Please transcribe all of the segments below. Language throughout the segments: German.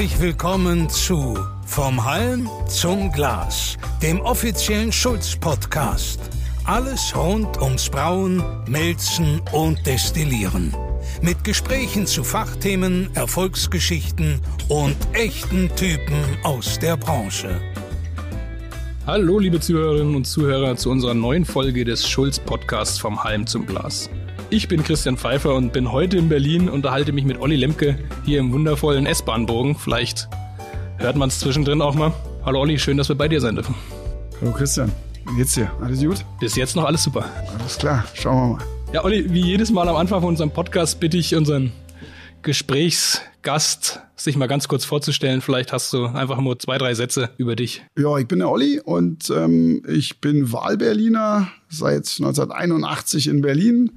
Herzlich willkommen zu Vom Halm zum Glas, dem offiziellen Schulz-Podcast. Alles rund ums Brauen, Melzen und Destillieren. Mit Gesprächen zu Fachthemen, Erfolgsgeschichten und echten Typen aus der Branche. Hallo, liebe Zuhörerinnen und Zuhörer, zu unserer neuen Folge des Schulz-Podcasts Vom Halm zum Glas. Ich bin Christian Pfeiffer und bin heute in Berlin, unterhalte mich mit Olli Lemke hier im wundervollen S-Bahnbogen. Vielleicht hört man es zwischendrin auch mal. Hallo Olli, schön, dass wir bei dir sein dürfen. Hallo Christian, wie geht's dir? Alles gut? Bis jetzt noch alles super. Alles klar, schauen wir mal. Ja, Olli, wie jedes Mal am Anfang von unserem Podcast bitte ich unseren Gesprächsgast, sich mal ganz kurz vorzustellen. Vielleicht hast du einfach nur zwei, drei Sätze über dich. Ja, ich bin der Olli und ähm, ich bin Wahlberliner seit 1981 in Berlin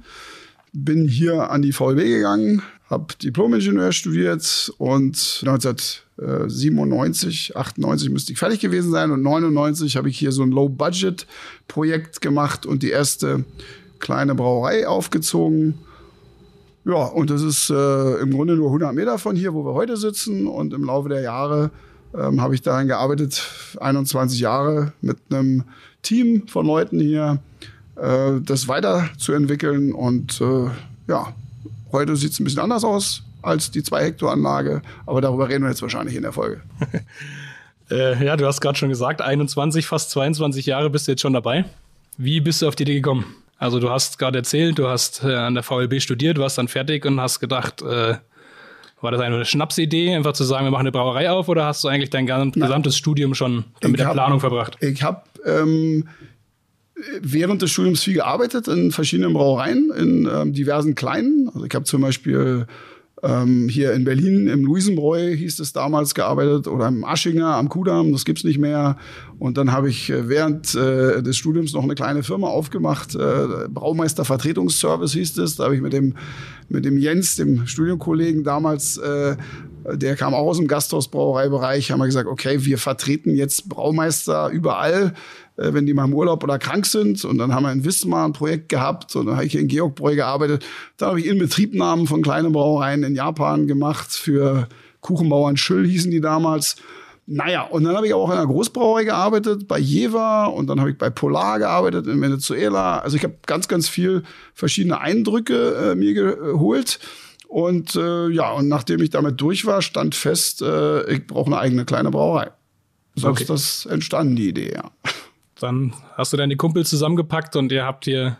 bin hier an die VLB gegangen, habe Diplom-Ingenieur studiert und 1997, 98 müsste ich fertig gewesen sein und 99 habe ich hier so ein Low-Budget-Projekt gemacht und die erste kleine Brauerei aufgezogen. Ja, und das ist äh, im Grunde nur 100 Meter von hier, wo wir heute sitzen. Und im Laufe der Jahre ähm, habe ich daran gearbeitet, 21 Jahre mit einem Team von Leuten hier, äh, das weiterzuentwickeln. Und äh, ja, heute sieht es ein bisschen anders aus als die 2-Hektar-Anlage, aber darüber reden wir jetzt wahrscheinlich in der Folge. äh, ja, du hast gerade schon gesagt, 21, fast 22 Jahre bist du jetzt schon dabei. Wie bist du auf die Idee gekommen? Also du hast gerade erzählt, du hast äh, an der VLB studiert, warst dann fertig und hast gedacht, äh, war das eine Schnapsidee, einfach zu sagen, wir machen eine Brauerei auf, oder hast du eigentlich dein gesamtes Studium schon mit der Planung verbracht? Ich habe ähm, während des Studiums viel gearbeitet in verschiedenen Brauereien, in ähm, diversen kleinen. Also ich habe zum Beispiel ähm, hier in Berlin im Luisenbräu hieß es damals gearbeitet oder im Aschinger am Kudamm, das gibt's nicht mehr. Und dann habe ich äh, während äh, des Studiums noch eine kleine Firma aufgemacht, äh, Braumeister Vertretungsservice hieß es. Da habe ich mit dem mit dem Jens, dem Studienkollegen damals, äh, der kam auch aus dem Gasthausbrauereibereich, haben wir gesagt, okay, wir vertreten jetzt Braumeister überall äh, wenn die mal im Urlaub oder krank sind. Und dann haben wir in Wismar ein Projekt gehabt und dann habe ich hier in Georgbräu gearbeitet. Dann habe ich Inbetriebnahmen von kleinen Brauereien in Japan gemacht für Kuchenbauern Schüll hießen die damals. Naja, und dann habe ich auch in einer Großbrauerei gearbeitet, bei Jever und dann habe ich bei Polar gearbeitet in Venezuela. Also ich habe ganz, ganz viel verschiedene Eindrücke äh, mir geholt. Und äh, ja, und nachdem ich damit durch war, stand fest, äh, ich brauche eine eigene kleine Brauerei. So okay. ist das entstanden, die Idee, ja. Dann hast du deine Kumpel zusammengepackt und ihr habt hier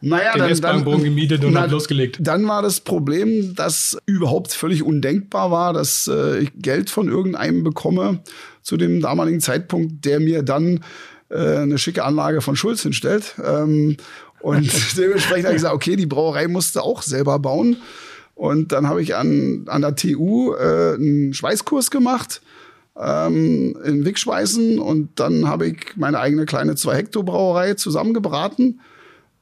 naja, den S-Bahn-Bogen gemietet und na, habt losgelegt. Dann war das Problem, dass überhaupt völlig undenkbar war, dass äh, ich Geld von irgendeinem bekomme zu dem damaligen Zeitpunkt, der mir dann äh, eine schicke Anlage von Schulz hinstellt. Ähm, und dementsprechend habe ich gesagt, okay, die Brauerei musste auch selber bauen. Und dann habe ich an, an der TU äh, einen Schweißkurs gemacht ähm, in Wigschweißen und dann habe ich meine eigene kleine 2 Hektar Brauerei zusammengebraten.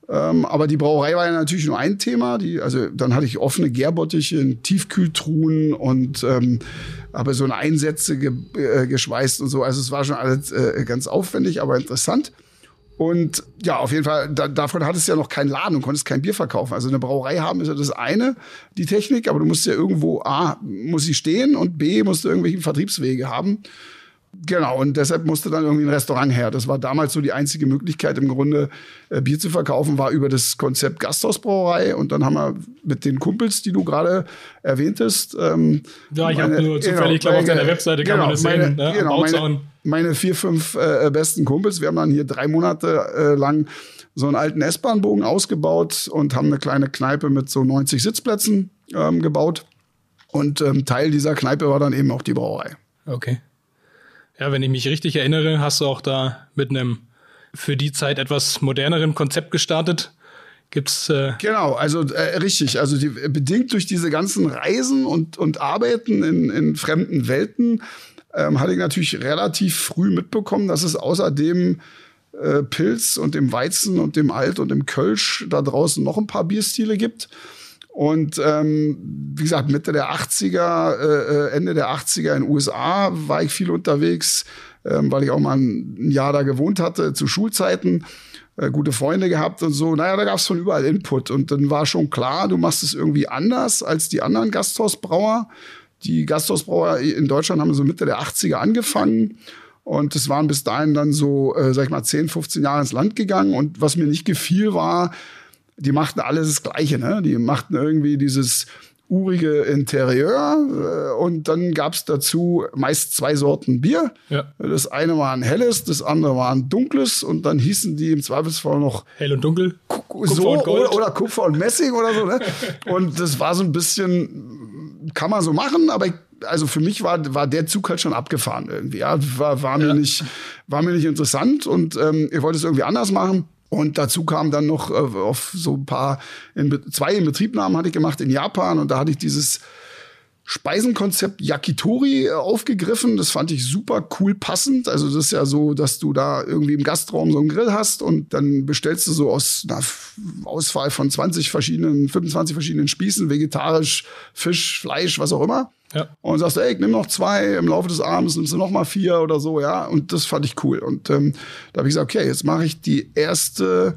Ähm, aber die Brauerei war ja natürlich nur ein Thema. Die, also dann hatte ich offene Gärbottiche Tiefkühltruhen und ähm, habe so eine Einsätze ge, äh, geschweißt und so. Also es war schon alles äh, ganz aufwendig, aber interessant. Und ja, auf jeden Fall, da, davon hattest du ja noch keinen Laden und konntest kein Bier verkaufen. Also eine Brauerei haben ist ja das eine, die Technik, aber du musst ja irgendwo, A, muss sie stehen und B, musst du irgendwelche Vertriebswege haben. Genau, und deshalb musste dann irgendwie ein Restaurant her. Das war damals so die einzige Möglichkeit, im Grunde äh, Bier zu verkaufen, war über das Konzept Gasthausbrauerei. Und dann haben wir mit den Kumpels, die du gerade erwähntest. Ähm, ja, ich habe nur zufällig, ich glaube, auf deiner Webseite kann genau, man das meine, sehen. Ne? Genau, meine, meine, vier, fünf äh, besten Kumpels. Wir haben dann hier drei Monate äh, lang so einen alten S-Bahn-Bogen ausgebaut und haben eine kleine Kneipe mit so 90 Sitzplätzen ähm, gebaut. Und ähm, Teil dieser Kneipe war dann eben auch die Brauerei. Okay. Ja, wenn ich mich richtig erinnere, hast du auch da mit einem für die Zeit etwas moderneren Konzept gestartet. Gibt's äh genau, also äh, richtig, also die, bedingt durch diese ganzen Reisen und und Arbeiten in, in fremden Welten ähm, hatte ich natürlich relativ früh mitbekommen, dass es außerdem äh, Pilz und dem Weizen und dem Alt und dem Kölsch da draußen noch ein paar Bierstile gibt. Und ähm, wie gesagt, Mitte der 80er, äh, äh, Ende der 80er in den USA war ich viel unterwegs, ähm, weil ich auch mal ein Jahr da gewohnt hatte zu Schulzeiten, äh, gute Freunde gehabt und so. Naja, da gab es von überall Input. Und dann war schon klar, du machst es irgendwie anders als die anderen Gasthausbrauer. die Gasthausbrauer in Deutschland haben so Mitte der 80er angefangen. Und es waren bis dahin dann so, äh, sag ich mal, 10, 15 Jahre ins Land gegangen. Und was mir nicht gefiel, war, die machten alles das Gleiche. Ne? Die machten irgendwie dieses urige Interieur äh, und dann gab's dazu meist zwei Sorten Bier. Ja. Das eine war ein helles, das andere war ein dunkles und dann hießen die im Zweifelsfall noch Hell und dunkel. Kupfer so und Gold. Oder, oder Kupfer und Messing oder so. Ne? und das war so ein bisschen, kann man so machen, aber ich, also für mich war, war der Zug halt schon abgefahren irgendwie. Ja? War, war, mir Ja. nicht, war mir nicht interessant und ähm, ich wollte es irgendwie anders machen. Und dazu kam dann noch äh, auf so ein paar, in, zwei Inbetriebnahmen hatte ich gemacht in Japan. Und da hatte ich dieses Speisenkonzept Yakitori äh, aufgegriffen. Das fand ich super cool passend. Also das ist ja so, dass du da irgendwie im Gastraum so einen Grill hast und dann bestellst du so aus einer Auswahl von 20 verschiedenen, 25 verschiedenen Spießen, vegetarisch, Fisch, Fleisch, was auch immer. Ja. Und sagst, ey, ich nimm noch zwei, im Laufe des Abends nimmst du noch mal vier oder so, ja. Und das fand ich cool. Und ähm, da habe ich gesagt, okay, jetzt mache ich die erste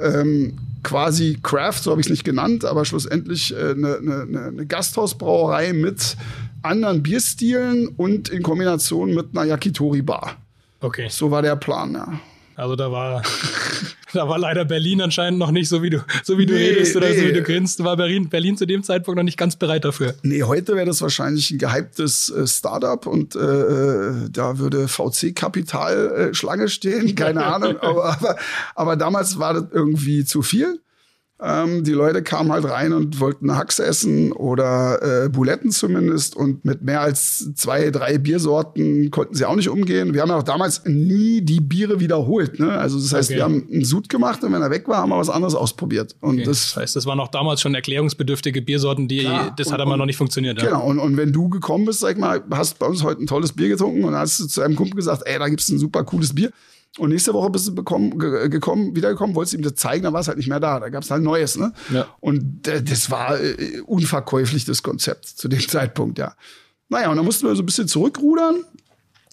ähm, quasi Craft, so habe ich es nicht genannt, aber schlussendlich eine äh, ne, ne, ne, ne Gasthausbrauerei mit anderen Bierstilen und in Kombination mit einer Yakitori-Bar. Okay. So war der Plan, ja. Also da war, da war leider Berlin anscheinend noch nicht so wie du, so wie du Nee, redest oder so nee. wie du grinst, war Berlin, Berlin zu dem Zeitpunkt noch nicht ganz bereit dafür. Nee, heute wäre das wahrscheinlich ein gehyptes äh, Startup und äh, äh, da würde VC-Kapital äh, Schlange stehen, keine Ahnung. Aber, aber, aber damals war das irgendwie zu viel. Ähm, die Leute kamen halt rein und wollten Hax essen oder äh, Buletten zumindest. Und mit mehr als zwei, drei Biersorten konnten sie auch nicht umgehen. Wir haben ja auch damals nie die Biere wiederholt. Ne? Also das heißt, Okay. wir haben einen Sud gemacht und wenn er weg war, haben wir was anderes ausprobiert. Und Okay. das Das heißt, das waren auch damals schon erklärungsbedürftige Biersorten, die, Klar. das hat aber noch nicht funktioniert. Ja. Genau, und, und wenn du gekommen bist, sag ich mal, hast bei uns heute ein tolles Bier getrunken und hast du zu einem Kumpel gesagt, ey, da gibt's ein super cooles Bier. Und nächste Woche bist du bekommen, ge gekommen, wiedergekommen, wolltest ihm das zeigen, dann war es halt nicht mehr da. Da gab's halt Neues, ne? Ja. Und äh, das war äh, unverkäuflich, das Konzept zu dem Zeitpunkt, ja. Naja, und dann mussten wir so ein bisschen zurückrudern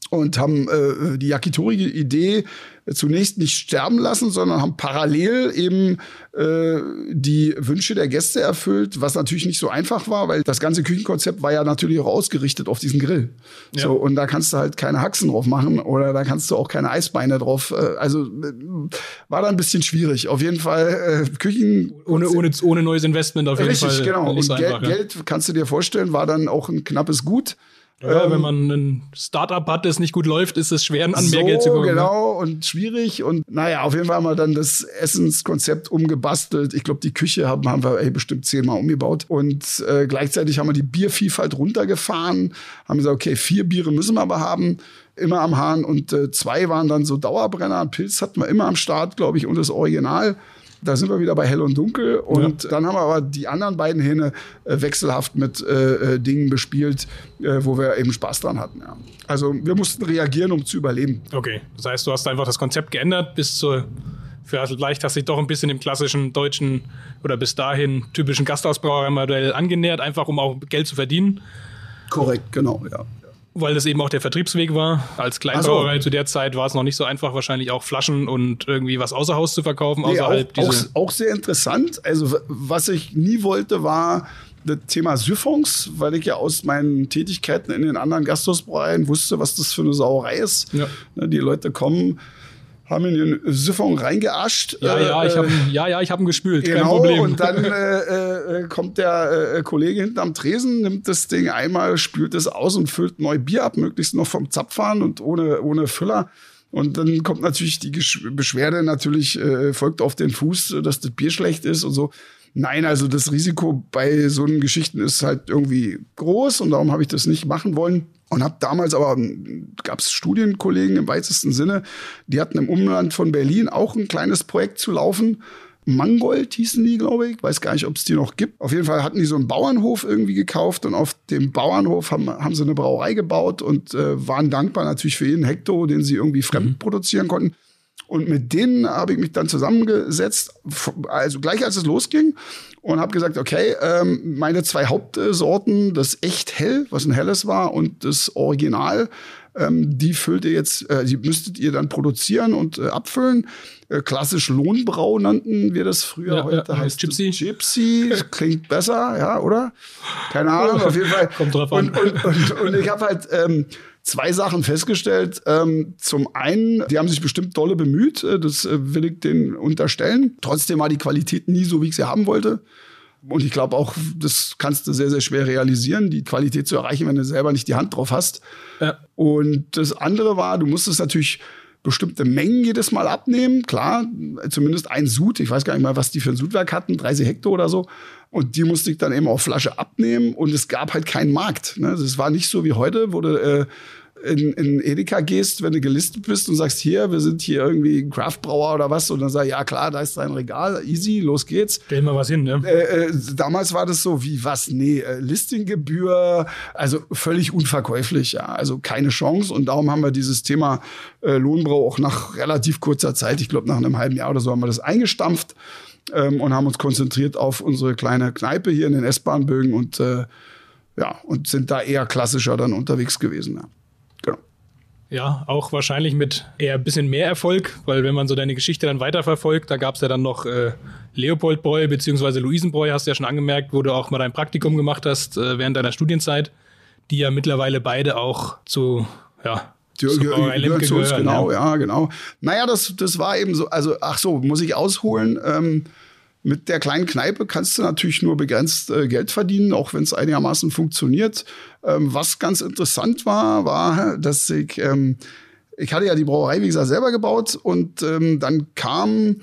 und haben äh, die Yakitori-Idee zunächst nicht sterben lassen, sondern haben parallel eben äh, die Wünsche der Gäste erfüllt, was natürlich nicht so einfach war, weil das ganze Küchenkonzept war ja natürlich auch ausgerichtet auf diesen Grill. Ja. So und da kannst du halt keine Haxen drauf machen oder da kannst du auch keine Eisbeine drauf. Äh, also äh, war da ein bisschen schwierig. Auf jeden Fall äh, Küchen Ohne, ohne, ohne neues Investment auf jeden Richtig, Fall. genau. nicht Und Geld, einfach, ja. Geld, kannst du dir vorstellen, war dann auch ein knappes Gut. Ja, Ähm, wenn man ein Startup hat, das nicht gut läuft, ist es schwer, an mehr Geld zu kommen. ne? Genau, und schwierig. Und naja, auf jeden Fall haben wir dann das Essenskonzept umgebastelt. Ich glaube, die Küche haben, haben wir ey, bestimmt zehnmal umgebaut. Und äh, gleichzeitig haben wir die Biervielfalt runtergefahren. Haben gesagt, okay, vier Biere müssen wir aber haben. Immer am Hahn. Und äh, zwei waren dann so Dauerbrenner. Pilz hatten wir immer am Start, glaube ich, und das Original. Da sind wir wieder bei Hell und Dunkel. Und dann haben wir aber die anderen beiden Hähne äh, wechselhaft mit äh, äh, Dingen bespielt, äh, wo wir eben Spaß dran hatten. Ja. Also wir mussten reagieren, um zu überleben. Okay, das heißt, du hast einfach das Konzept geändert bis zur vielleicht hast du dich doch ein bisschen dem klassischen deutschen oder bis dahin typischen Gasthausbrauerei-Modell angenähert, einfach um auch Geld zu verdienen, Korrekt, genau, ja. Weil das eben auch der Vertriebsweg war. Als Kleinbrauerei zu der Zeit war es noch nicht so einfach, wahrscheinlich auch Flaschen und irgendwie was außer Haus zu verkaufen, außerhalb auch, auch, diese. auch sehr interessant. Also, was ich nie wollte, war das Thema Siphons, weil ich ja aus meinen Tätigkeiten in den anderen Gasthausbräuereien wusste, was das für eine Sauerei ist. Ja. Ne, Die Leute kommen, haben in den Siphon reingeascht. Ja, ja, ich äh, habe ja, ja, ich habe ihn gespült, kein Genau, Problem. und dann äh, äh, kommt der äh, Kollege hinterm Tresen, nimmt das Ding einmal, spült es aus und füllt neu Bier ab, möglichst noch vom Zapfhahn und ohne, ohne Füller. Und dann kommt natürlich die Gesch Beschwerde, natürlich äh, folgt auf den Fuß, äh, dass das Bier schlecht ist und so. Nein, also das Risiko bei so einen Geschichten ist halt irgendwie groß und darum habe ich das nicht machen wollen. Und habe damals aber, gab es Studienkollegen im weitesten Sinne, die hatten im Umland von Berlin auch ein kleines Projekt zu laufen. Mangold hießen die, glaube ich. Weiß gar nicht, ob es die noch gibt. Auf jeden Fall hatten die so einen Bauernhof irgendwie gekauft und auf dem Bauernhof haben, haben sie eine Brauerei gebaut und äh, waren dankbar natürlich für jeden Hektar, den sie irgendwie fremd produzieren konnten. Und mit denen habe ich mich dann zusammengesetzt, also gleich als es losging, und habe gesagt, okay, ähm, meine zwei Hauptsorten, das echt hell, was ein helles war, und das Original, Ähm, die füllt ihr jetzt, äh, die müsstet ihr dann produzieren und äh, abfüllen. Äh, klassisch Lohnbrau nannten wir das früher. Ja, Heute ja, heißt Gypsy. Gypsy. Klingt besser, ja, oder? Keine Ahnung, auf jeden Fall. Kommt drauf an. Und, und, und, und ich habe halt ähm, zwei Sachen festgestellt. Ähm, zum einen, die haben sich bestimmt dolle bemüht, äh, das äh, will ich denen unterstellen. Trotzdem war die Qualität nie so, wie ich sie haben wollte. Und ich glaube auch, das kannst du sehr, sehr schwer realisieren, die Qualität zu erreichen, wenn du selber nicht die Hand drauf hast. Ja. Und das andere war, du musstest natürlich bestimmte Mengen jedes Mal abnehmen. Klar, zumindest ein Sud. Ich weiß gar nicht mal, was die für ein Sudwerk hatten, 30 Hektar oder so. Und die musste ich dann eben auf Flasche abnehmen. Und es gab halt keinen Markt. Ne? Das war nicht so wie heute, wo du äh, in, in Edeka gehst, wenn du gelistet bist und sagst, hier, wir sind hier irgendwie Craftbrauer oder was. Und dann sag ja klar, da ist dein Regal, easy, los geht's. Stell mal was hin, ne? Äh, äh, damals war das so wie was? Nee, äh, Listinggebühr, also völlig unverkäuflich, ja, also keine Chance. Und darum haben wir dieses Thema äh, Lohnbrau auch nach relativ kurzer Zeit, ich glaube nach einem halben Jahr oder so, haben wir das eingestampft ähm, und haben uns konzentriert auf unsere kleine Kneipe hier in den S-Bahn-Bögen und äh, ja, und sind da eher klassischer dann unterwegs gewesen. Ja. Ja, auch wahrscheinlich mit eher ein bisschen mehr Erfolg, weil wenn man so deine Geschichte dann weiterverfolgt, da gab es ja dann noch äh, Leopoldbräu bzw. Luisenbräu, hast du ja schon angemerkt, wo du auch mal dein Praktikum gemacht hast äh, während deiner Studienzeit, die ja mittlerweile beide auch zu, ja, uns, gehören, genau, ja. ja, genau. Naja, das, das war eben so, also, ach so, muss ich ausholen. Ähm, mit der kleinen Kneipe kannst du natürlich nur begrenzt äh, Geld verdienen, auch wenn es einigermaßen funktioniert. Ähm, was ganz interessant war, war, dass ich, ähm, ich hatte ja die Brauerei, wie gesagt, selber gebaut und ähm, dann kam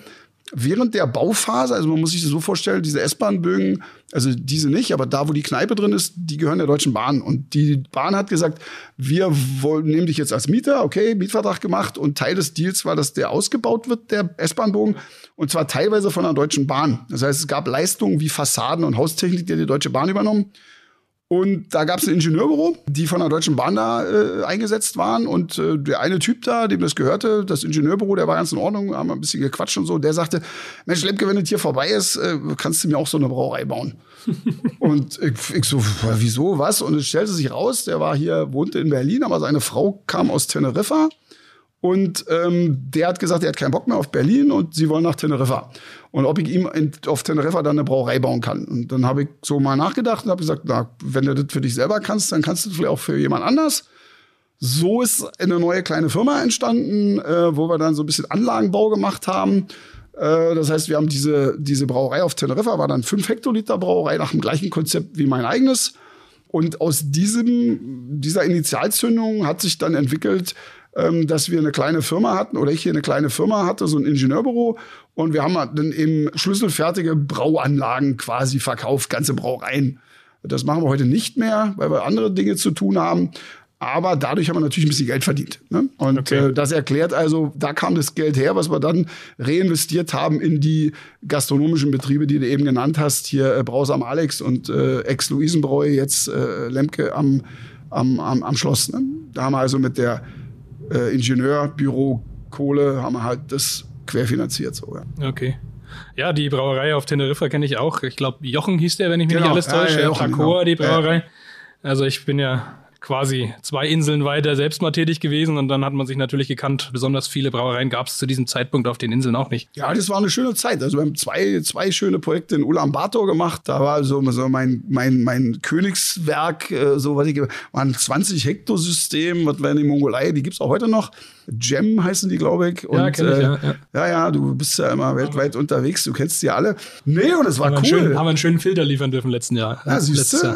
während der Bauphase, also man muss sich das so vorstellen, diese S-Bahn-Bögen, also diese nicht, aber da, wo die Kneipe drin ist, die gehören der Deutschen Bahn. Und die Bahn hat gesagt, wir wollen, nehmen dich jetzt als Mieter, okay, Mietvertrag gemacht und Teil des Deals war, dass der ausgebaut wird, der S-Bahn-Bogen, und zwar teilweise von der Deutschen Bahn. Das heißt, es gab Leistungen wie Fassaden und Haustechnik, die hat die Deutsche Bahn übernommen. Und da gab es ein Ingenieurbüro, die von der Deutschen Bahn da äh, eingesetzt waren. Und äh, der eine Typ da, dem das gehörte, das Ingenieurbüro, der war ganz in Ordnung, haben ein bisschen gequatscht und so. Der sagte, Mensch, Lemke, wenn das hier vorbei ist, äh, kannst du mir auch so eine Brauerei bauen. und ich, ich so, wieso, was? Und es stellte sich raus, der war hier, wohnte in Berlin, aber seine Frau kam aus Teneriffa. Und ähm, der hat gesagt, er hat keinen Bock mehr auf Berlin und sie wollen nach Teneriffa. Und ob ich ihm in, auf Teneriffa dann eine Brauerei bauen kann. Und dann habe ich so mal nachgedacht und habe gesagt, na, wenn du das für dich selber kannst, dann kannst du das vielleicht auch für jemand anders. So ist eine neue kleine Firma entstanden, äh, wo wir dann so ein bisschen Anlagenbau gemacht haben. Äh, das heißt, wir haben diese, diese Brauerei auf Teneriffa, war dann 5 Hektoliter Brauerei nach dem gleichen Konzept wie mein eigenes. Und aus diesem, dieser Initialzündung hat sich dann entwickelt, ähm, dass wir eine kleine Firma hatten oder ich hier eine kleine Firma hatte, so ein Ingenieurbüro. Und wir haben dann eben schlüsselfertige Brauanlagen quasi verkauft, ganze Brauereien. Das machen wir heute nicht mehr, weil wir andere Dinge zu tun haben. Aber dadurch haben wir natürlich ein bisschen Geld verdient. Ne? Und Okay. äh, das erklärt also, da kam das Geld her, was wir dann reinvestiert haben in die gastronomischen Betriebe, die du eben genannt hast. Hier äh, Brause am Alex und äh, Ex-Luisenbräu, jetzt äh, Lemke am, am, am, am Schloss. Ne? Da haben wir also mit der äh, Ingenieurbüro Kohle haben wir halt das querfinanziert. So, ja. Okay. Ja, die Brauerei auf Teneriffa kenne ich auch. Ich glaube, Jochen hieß der, wenn ich mich Genau. nicht alles Ja, täusche. ja, Ja, Jochen, Tracoa, genau. die Brauerei. Also ich bin ja quasi zwei Inseln weiter selbst mal tätig gewesen und dann hat man sich natürlich gekannt. Besonders viele Brauereien gab es zu diesem Zeitpunkt auf den Inseln auch nicht. Ja, das war eine schöne Zeit. Also wir haben zwei, zwei schöne Projekte in Ulaanbaatar gemacht. Da war so, so mein, mein, mein Königswerk, äh, so was ich, war ein 20 Hektar System, was wir in der Mongolei, die gibt's auch heute noch. Gem heißen die, glaube ich. Und, Ja, kenn ich, äh, ja, ja. ja, ja, du bist ja immer weltweit unterwegs, du kennst die alle. Nee, und es war Haben cool. schönen, haben wir einen schönen Filter liefern dürfen letzten Jahr. Ja, siehst du?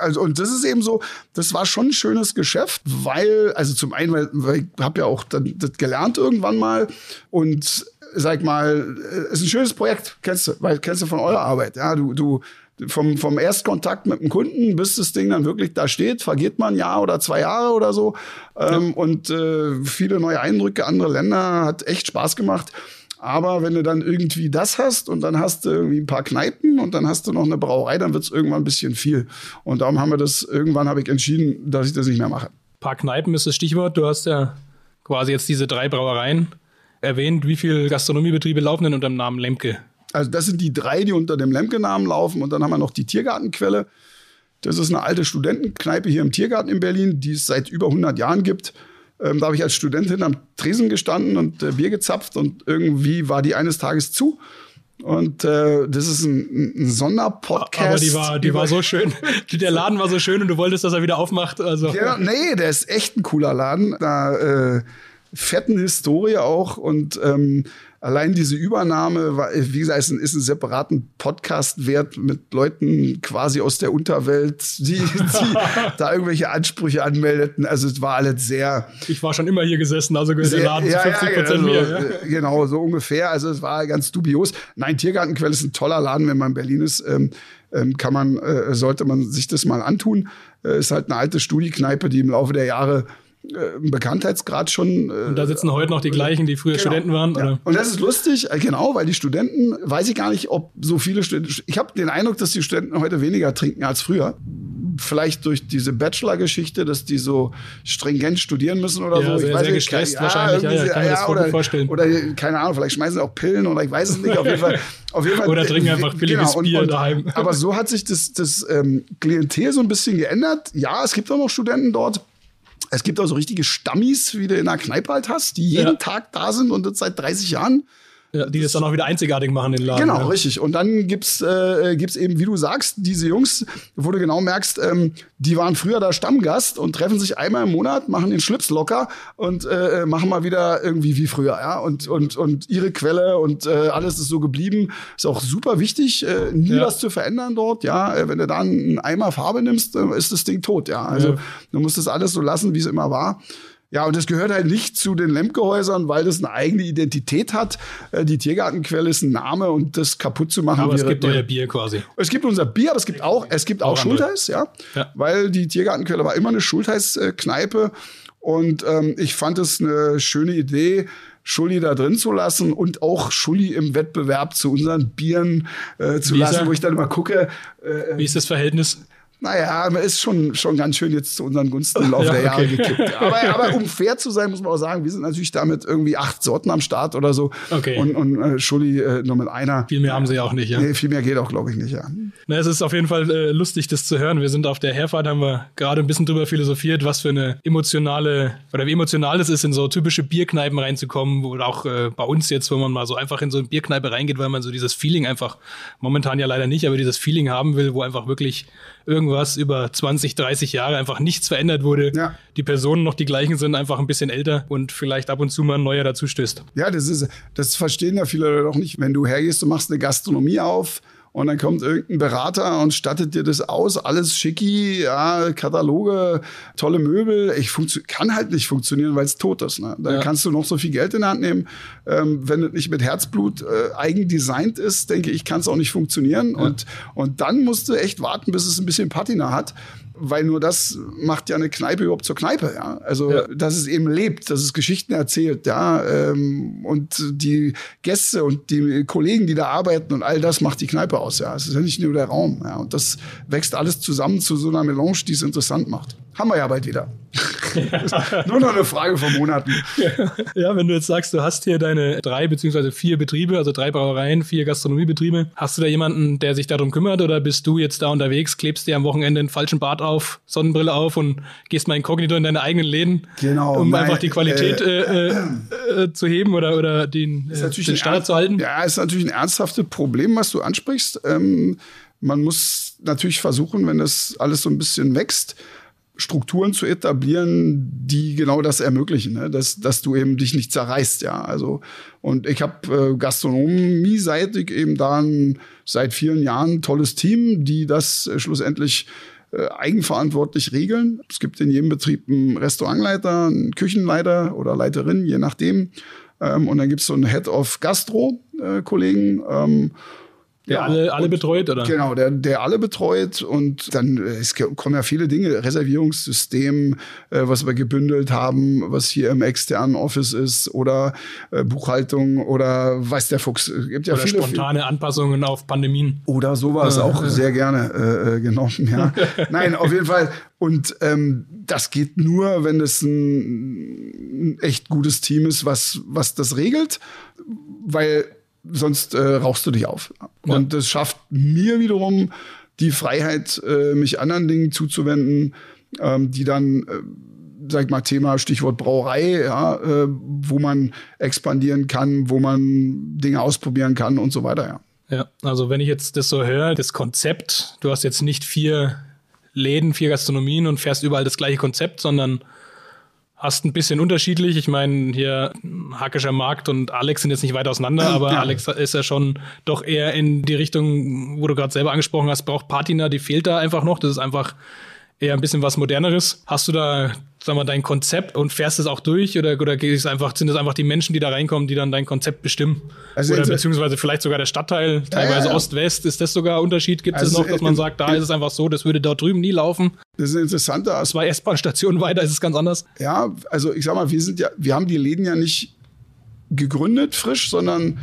Also, und das ist eben so, das war schon schönes Geschäft, weil, also zum einen, weil, weil ich habe ja auch dann, das gelernt irgendwann mal und sag mal, es ist ein schönes Projekt, kennst du, weil kennst du von eurer Arbeit. Ja, du, du, vom, vom Erstkontakt mit dem Kunden, bis das Ding dann wirklich da steht, vergeht man ein Jahr oder zwei Jahre oder so. Ähm, Und äh, viele neue Eindrücke, andere Länder, hat echt Spaß gemacht. Aber wenn du dann irgendwie das hast und dann hast du irgendwie ein paar Kneipen und dann hast du noch eine Brauerei, dann wird es irgendwann ein bisschen viel. Und darum haben wir das, irgendwann habe ich entschieden, dass ich das nicht mehr mache. paar Kneipen ist das Stichwort. Du hast ja quasi jetzt diese drei Brauereien erwähnt. Wie viele Gastronomiebetriebe laufen denn unter dem Namen Lemke? Also das sind die drei, die unter dem Lemke-Namen laufen. Und dann haben wir noch die Tiergartenquelle. Das ist eine alte Studentenkneipe hier im Tiergarten in Berlin, die es seit über 100 Jahren gibt. Ähm, da habe ich als Studentin am Tresen gestanden und äh, Bier gezapft und irgendwie war die eines Tages zu. Und äh, das ist ein, ein Sonderpodcast. Aber die war, die war so schön. Der Laden war so schön und du wolltest, dass er wieder aufmacht. Also. Ja, nee, der ist echt ein cooler Laden. Da äh, fetten Historie auch und ähm, allein diese Übernahme, war, wie gesagt, ist ein, ist ein separaten Podcast wert mit Leuten quasi aus der Unterwelt, die, die da irgendwelche Ansprüche anmeldeten. Also es war alles sehr. Ich war schon immer hier gesessen, also der Laden ja, zu 50 Prozent ja, also, mehr. Genau, so ungefähr. Also es war ganz dubios. Nein, Tiergartenquelle ist ein toller Laden, wenn man in Berlin ist. Ähm, ähm, kann man, äh, sollte man sich das mal antun. Äh, ist halt eine alte Studiekneipe, die im Laufe der Jahre äh, Bekanntheitsgrad schon. Äh, und da sitzen heute noch die gleichen, die früher genau. Studenten waren? Ja. Und das ist lustig, äh, genau, weil die Studenten, weiß ich gar nicht, ob so viele Studenten, ich habe den Eindruck, dass die Studenten heute weniger trinken als früher. Vielleicht durch diese Bachelor-Geschichte, dass die so stringent studieren müssen oder ja, so. Sehr, ich weiß sehr gestresst ja, wahrscheinlich, ja, ja, kann ja, oder, vorstellen. Oder keine Ahnung, vielleicht schmeißen sie auch Pillen oder ich weiß es nicht. Auf jeden Fall. Auf jeden Fall oder trinken einfach billiges genau, und, Bier und, daheim. Aber so hat sich das, das ähm, Klientel so ein bisschen geändert. Ja, es gibt auch noch Studenten dort es gibt auch so richtige Stammis, wie du in einer Kneipe halt hast, die jeden ja. Tag da sind und das seit 30 Jahren. Ja, die das dann auch wieder einzigartig machen, den Laden. Genau, ja. richtig. Und dann gibt's äh, gibt's eben, wie du sagst, diese Jungs, wo du genau merkst, ähm, die waren früher da Stammgast und treffen sich einmal im Monat, machen den Schlips locker und äh, machen mal wieder irgendwie wie früher, ja. Und, und, und ihre Quelle und äh, alles ist so geblieben. Ist auch super wichtig, äh, nie ja. was zu verändern dort, ja. Äh, wenn du da einen Eimer Farbe nimmst, ist das Ding tot, ja. Also ja. du musst das alles so lassen, wie es immer war. Ja, und das gehört halt nicht zu den Lemke-Häusern, weil das eine eigene Identität hat. Äh, die Tiergartenquelle ist ein Name und das kaputt zu machen. Aber es gibt euer Bier quasi. Es gibt unser Bier, aber es gibt auch, es gibt auch, auch Schultheiß, ja? ja. Weil die Tiergartenquelle war immer eine Schultheiß-Kneipe. Und ähm, ich fand es eine schöne Idee, Schulli da drin zu lassen und auch Schulli im Wettbewerb zu unseren Bieren äh, zu Wie lassen, wo ich dann mal gucke. Äh, Wie ist das Verhältnis? Naja, man ist schon, schon ganz schön jetzt zu unseren Gunsten im Laufe ja, der Jahre okay. gekippt. Aber, aber um fair zu sein, muss man auch sagen, wir sind natürlich damit irgendwie acht Sorten am Start oder so. Okay. Und, und äh, Schulli äh, nur mit einer. Viel mehr haben sie ja auch nicht, ja. Nee, viel mehr geht auch, glaube ich, nicht, ja. Na, es ist auf jeden Fall äh, lustig, das zu hören. Wir sind auf der Herfahrt, haben wir gerade ein bisschen drüber philosophiert, was für eine emotionale, oder wie emotional es ist, in so typische Bierkneipen reinzukommen, oder auch äh, bei uns jetzt, wo man mal so einfach in so eine Bierkneipe reingeht, weil man so dieses Feeling einfach, momentan ja leider nicht, aber dieses Feeling haben will, wo einfach wirklich irgendwas über 20, 30 Jahre einfach nichts verändert wurde. Ja. Die Personen noch die gleichen sind, einfach ein bisschen älter und vielleicht ab und zu mal ein neuer dazu stößt. Ja, das ist, das verstehen ja viele Leute auch nicht. Wenn du hergehst, du machst eine Gastronomie auf, und dann kommt irgendein Berater und stattet dir das aus, alles schicki, ja, Kataloge, tolle Möbel. Ich kann halt nicht funktionieren, weil es tot ist. Ne? Da ja. kannst du noch so viel Geld in der Hand nehmen. Ähm, wenn es nicht mit Herzblut äh, eigen designt ist, denke ich, kann es auch nicht funktionieren. Ja. Und, und dann musst du echt warten, bis es ein bisschen Patina hat weil nur das macht ja eine Kneipe überhaupt zur Kneipe, ja. Also, ja. dass es eben lebt, dass es Geschichten erzählt, ja. Ähm, und die Gäste und die Kollegen, die da arbeiten und all das macht die Kneipe aus, ja. Es ist ja nicht nur der Raum, ja. Und das wächst alles zusammen zu so einer Melange, die es interessant macht. Haben wir ja bald wieder. Nur noch eine Frage von Monaten. Ja, wenn du jetzt sagst, du hast hier deine drei beziehungsweise vier Betriebe, also drei Brauereien, vier Gastronomiebetriebe, hast du da jemanden, der sich darum kümmert oder bist du jetzt da unterwegs, klebst dir am Wochenende einen falschen Bart auf, Sonnenbrille auf und gehst mal inkognito in deine eigenen Läden, genau, um nein, einfach die Qualität äh, äh, äh, zu heben oder, oder den, äh, den Standard zu halten? Ja, ist natürlich ein ernsthaftes Problem, was du ansprichst. Ähm, man muss natürlich versuchen, wenn das alles so ein bisschen wächst, Strukturen zu etablieren, die genau das ermöglichen, ne? dass, dass du eben dich nicht zerreißt, ja. Also und ich habe äh, Gastronomie-seitig eben da ein, seit vielen Jahren ein tolles Team, die das äh, schlussendlich äh, eigenverantwortlich regeln. Es gibt in jedem Betrieb einen Restaurantleiter, einen Küchenleiter oder Leiterin, je nachdem. Ähm, und dann gibt es so einen Head of Gastro-Kollegen. Äh, ähm, der ja, alle, alle betreut, oder? Genau, der, der alle betreut und dann äh, es kommen ja viele Dinge, Reservierungssystem, äh, was wir gebündelt haben, was hier im externen Office ist oder äh, Buchhaltung oder weiß der Fuchs. Es gibt ja oder viele, spontane Anpassungen auf Pandemien. Oder sowas äh, auch sehr gerne äh, äh genommen, ja. Nein, auf jeden Fall. Und ähm, das geht nur, wenn es ein, ein echt gutes Team ist, was, was das regelt, weil sonst äh, rauchst du dich auf. Ja. Und das schafft mir wiederum die Freiheit, äh, mich anderen Dingen zuzuwenden, ähm, die dann äh, sag ich mal, Thema Stichwort Brauerei, ja, äh, wo man expandieren kann, wo man Dinge ausprobieren kann und so weiter, ja. Ja, also wenn ich jetzt das so höre, das Konzept, du hast jetzt nicht vier Läden, vier Gastronomien und fährst überall das gleiche Konzept, sondern hast ein bisschen unterschiedlich. Ich meine, hier Hackischer Markt und Alex sind jetzt nicht weit auseinander, aber ja. Alex ist ja schon doch eher in die Richtung, wo du gerade selber angesprochen hast, braucht Patina, die fehlt da einfach noch. Das ist einfach eher ein bisschen was Moderneres. Hast du da, sag mal, dein Konzept und fährst es auch durch oder, oder es einfach, sind es einfach die Menschen, die da reinkommen, die dann dein Konzept bestimmen? Also oder beziehungsweise vielleicht sogar der Stadtteil, teilweise ja, ja. Ost-West, ist das sogar Unterschied? Gibt also es noch, dass man sagt, da ist es einfach so, das würde dort drüben nie laufen? Das ist ein interessanter Zwei S-Bahn-Stationen weiter ist es ganz anders. Ja, also ich sag mal, wir sind ja, wir haben die Läden ja nicht gegründet frisch, sondern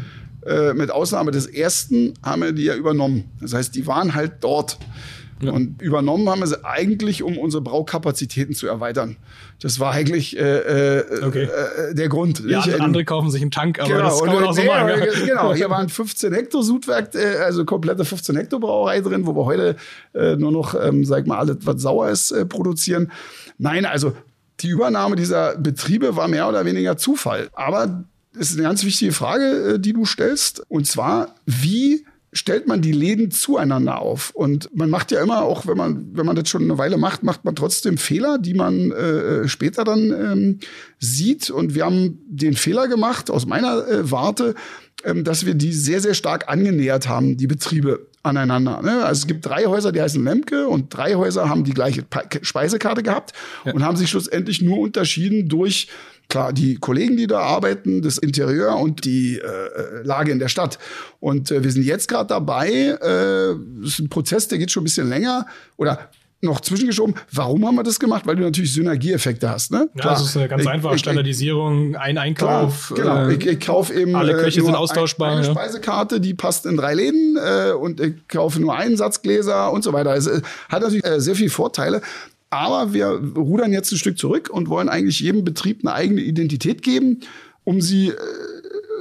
äh, mit Ausnahme des ersten haben wir die ja übernommen. Das heißt, die waren halt dort. Ja. Und übernommen haben wir sie eigentlich, um unsere Braukapazitäten zu erweitern. Das war eigentlich äh, äh, okay. äh, der Grund. Ja, nicht? andere kaufen sich einen Tank, aber genau, das kann man auch so machen. Ja. Genau, hier waren 15 Hektar Sudwerk, äh, also komplette 15 Hektar Brauerei drin, wo wir heute äh, nur noch, ähm, sag mal, alles, was sauer ist, äh, produzieren. Nein, also die Übernahme dieser Betriebe war mehr oder weniger Zufall. Aber es ist eine ganz wichtige Frage, die du stellst. Und zwar, wie stellt man die Läden zueinander auf. Und man macht ja immer, auch wenn man, wenn man das schon eine Weile macht, macht man trotzdem Fehler, die man äh, später dann ähm, sieht. Und wir haben den Fehler gemacht, aus meiner äh, Warte, ähm, dass wir die sehr, sehr stark angenähert haben, die Betriebe aneinander. Ne? Also es gibt drei Häuser, die heißen Lemke und drei Häuser haben die gleiche Speisekarte gehabt ja. und haben sich schlussendlich nur unterschieden durch klar, die Kollegen, die da arbeiten, das Interieur und die äh, Lage in der Stadt. Und äh, wir sind jetzt gerade dabei, äh, das ist ein Prozess, der geht schon ein bisschen länger oder noch zwischengeschoben. Warum haben wir das gemacht? Weil du natürlich Synergieeffekte hast. Ne? Ja, Klar. das ist eine ganz ich, einfache Standardisierung, ein Einkauf. Klar, genau, äh, ich, ich kaufe eben alle Köche äh, sind austauschbar. Ein, eine ja. Speisekarte, die passt in drei Läden äh, und ich kaufe nur einen Satz Gläser und so weiter. Es also, hat natürlich äh, sehr viele Vorteile. Aber wir rudern jetzt ein Stück zurück und wollen eigentlich jedem Betrieb eine eigene Identität geben, um sie äh,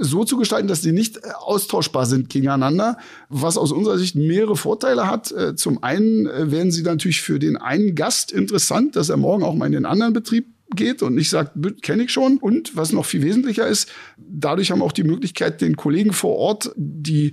so zu gestalten, dass sie nicht äh, austauschbar sind gegeneinander, was aus unserer Sicht mehrere Vorteile hat. Äh, zum einen werden sie natürlich für den einen Gast interessant, dass er morgen auch mal in den anderen Betrieb geht und nicht sagt, kenne ich schon. Und was noch viel wesentlicher ist, dadurch haben wir auch die Möglichkeit, den Kollegen vor Ort die,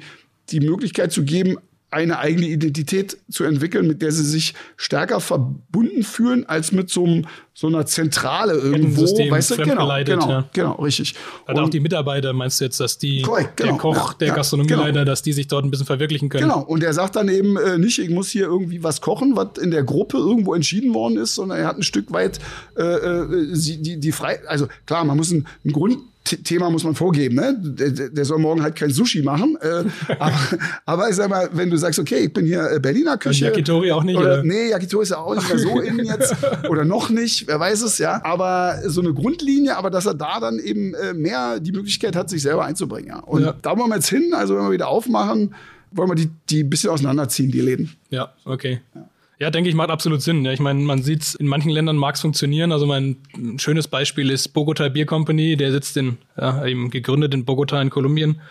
die Möglichkeit zu geben, eine eigene Identität zu entwickeln, mit der sie sich stärker verbunden fühlen als mit so, einem, so einer Zentrale irgendwo. Weißt du? Genau, genau, ja. genau, richtig. Also auch die Mitarbeiter meinst du jetzt, dass die, korrekt, genau, der Koch, ja, der ja, Gastronomieleiter, genau. dass die sich dort ein bisschen verwirklichen können? Genau, und er sagt dann eben äh, nicht, ich muss hier irgendwie was kochen, was in der Gruppe irgendwo entschieden worden ist, sondern er hat ein Stück weit äh, äh die, die frei, also klar, man muss einen, einen Grund Thema muss man vorgeben. Ne? Der, der soll morgen halt kein Sushi machen. Äh, aber, aber ich sag mal, wenn du sagst, okay, ich bin hier äh, Berliner Küche. Und Yakitori auch nicht? Oder, oder? Nee, Yakitori ist ja auch nicht mehr so in jetzt. Oder noch nicht, wer weiß es, ja. Aber so eine Grundlinie, aber dass er da dann eben äh, mehr die Möglichkeit hat, sich selber einzubringen. Ja. Und ja. da wollen wir jetzt hin, also wenn wir wieder aufmachen, wollen wir die, die ein bisschen auseinanderziehen, die Läden. Ja, okay. Ja. Ja, denke ich, macht absolut Sinn. Ja, ich meine, man sieht in manchen Ländern mag es funktionieren. Also mein schönes Beispiel ist Bogota Beer Company, der sitzt in, ja, eben gegründet in Bogota in Kolumbien.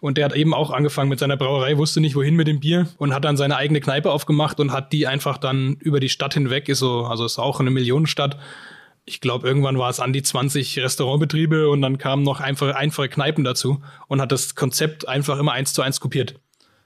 Und der hat eben auch angefangen mit seiner Brauerei, wusste nicht wohin mit dem Bier und hat dann seine eigene Kneipe aufgemacht und hat die einfach dann über die Stadt hinweg, ist so, also ist auch eine Millionenstadt. Ich glaube, irgendwann war es an die 20 Restaurantbetriebe und dann kamen noch einfache, einfache Kneipen dazu und hat das Konzept einfach immer eins zu eins kopiert.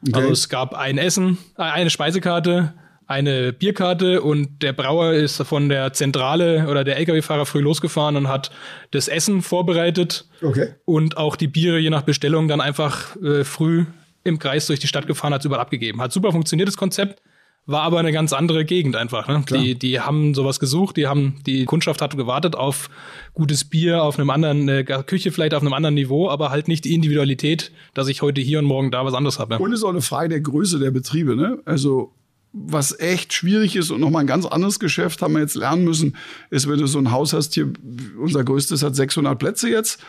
Okay. Also es gab ein Essen, äh, eine Speisekarte, eine Bierkarte und der Brauer ist von der Zentrale oder der Lkw-Fahrer früh losgefahren und hat das Essen vorbereitet okay. und auch die Biere je nach Bestellung dann einfach äh, früh im Kreis durch die Stadt gefahren, hat es überall abgegeben. Hat super funktioniert das Konzept, war aber eine ganz andere Gegend einfach. Ne? Die, die haben sowas gesucht, die haben, die Kundschaft hat gewartet auf gutes Bier, auf einem anderen, äh, Küche vielleicht auf einem anderen Niveau, aber halt nicht die Individualität, dass ich heute hier und morgen da was anderes habe. Und es ist auch eine Frage der Größe der Betriebe, ne? Also was echt schwierig ist und nochmal ein ganz anderes Geschäft haben wir jetzt lernen müssen, ist, wenn du so ein Haus hast, hier, unser größtes hat 600 Plätze jetzt,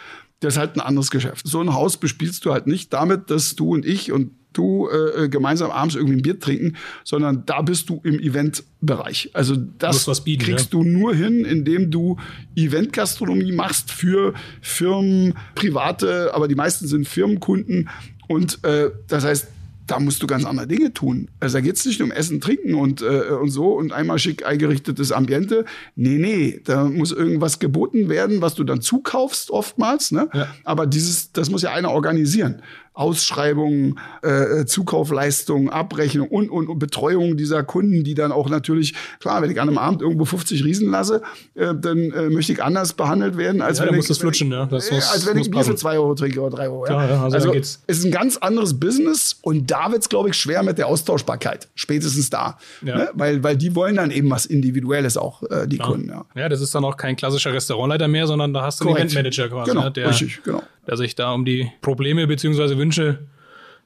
das ist halt ein anderes Geschäft. So ein Haus bespielst du halt nicht damit, dass du und ich und du äh, äh gemeinsam abends irgendwie ein Bier trinken, sondern da bist du im Eventbereich. Also das bieten, kriegst ja. du nur hin, indem du Eventgastronomie machst für Firmen, private, aber die meisten sind Firmenkunden. Und äh, das heißt, da musst du ganz andere Dinge tun. Also da geht es nicht um Essen, Trinken und, äh, und so und einmal schick eingerichtetes Ambiente. Nee, nee, da muss irgendwas geboten werden, was du dann zukaufst oftmals. Ne? Ja. Aber dieses, das muss ja einer organisieren. Ausschreibungen, äh, Zukaufleistungen, Abrechnung und, und, und Betreuung dieser Kunden, die dann auch natürlich, klar, wenn ich an einem Abend irgendwo 50 Riesen lasse, äh, dann äh, möchte ich anders behandelt werden, als ja, wenn, ich, flutschen, ja. das muss, als wenn ich Bier für 2 Euro trinke oder 3 Euro. Ja. Klar, ja, also, also es ist ein ganz anderes Business und da wird es, glaube ich, schwer mit der Austauschbarkeit. Spätestens da. Ja. Ne? Weil, weil die wollen dann eben was Individuelles auch, äh, die Kunden. Ja. ja, das ist dann auch kein klassischer Restaurantleiter mehr, sondern da hast du einen Eventmanager quasi. Genau, ne? der, richtig, genau der sich da um die Probleme bzw. Wünsche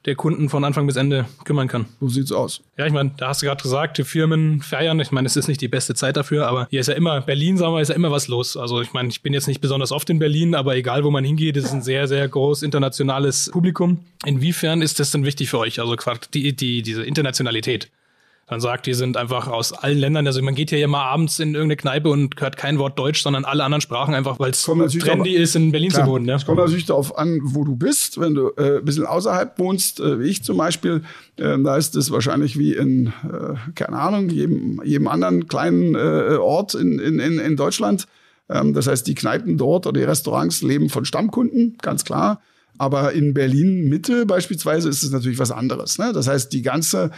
der Kunden von Anfang bis Ende kümmern kann. So sieht's aus. Ja, ich meine, da hast du gerade gesagt, die Firmen feiern. Ich meine, es ist nicht die beste Zeit dafür, aber hier ist ja immer, Berlin, sagen wir, ist ja immer was los. Also ich meine, ich bin jetzt nicht besonders oft in Berlin, aber egal, wo man hingeht, ist ein sehr, sehr groß internationales Publikum. Inwiefern ist das denn wichtig für euch? Also die, die, diese Internationalität dann sagt, die sind einfach aus allen Ländern. Also man geht hier ja mal abends in irgendeine Kneipe und hört kein Wort Deutsch, sondern alle anderen Sprachen einfach, weil es trendy ist, in Berlin klar, zu wohnen. Ja? Es kommt natürlich darauf an, wo du bist. Wenn du äh, ein bisschen außerhalb wohnst, äh, wie ich zum Beispiel, äh, da ist es wahrscheinlich wie in, äh, keine Ahnung, jedem, jedem anderen kleinen äh, Ort in, in, in Deutschland. Ähm, das heißt, die Kneipen dort oder die Restaurants leben von Stammkunden, ganz klar. Aber in Berlin Mitte beispielsweise ist es natürlich was anderes. Ne? Das heißt, die ganze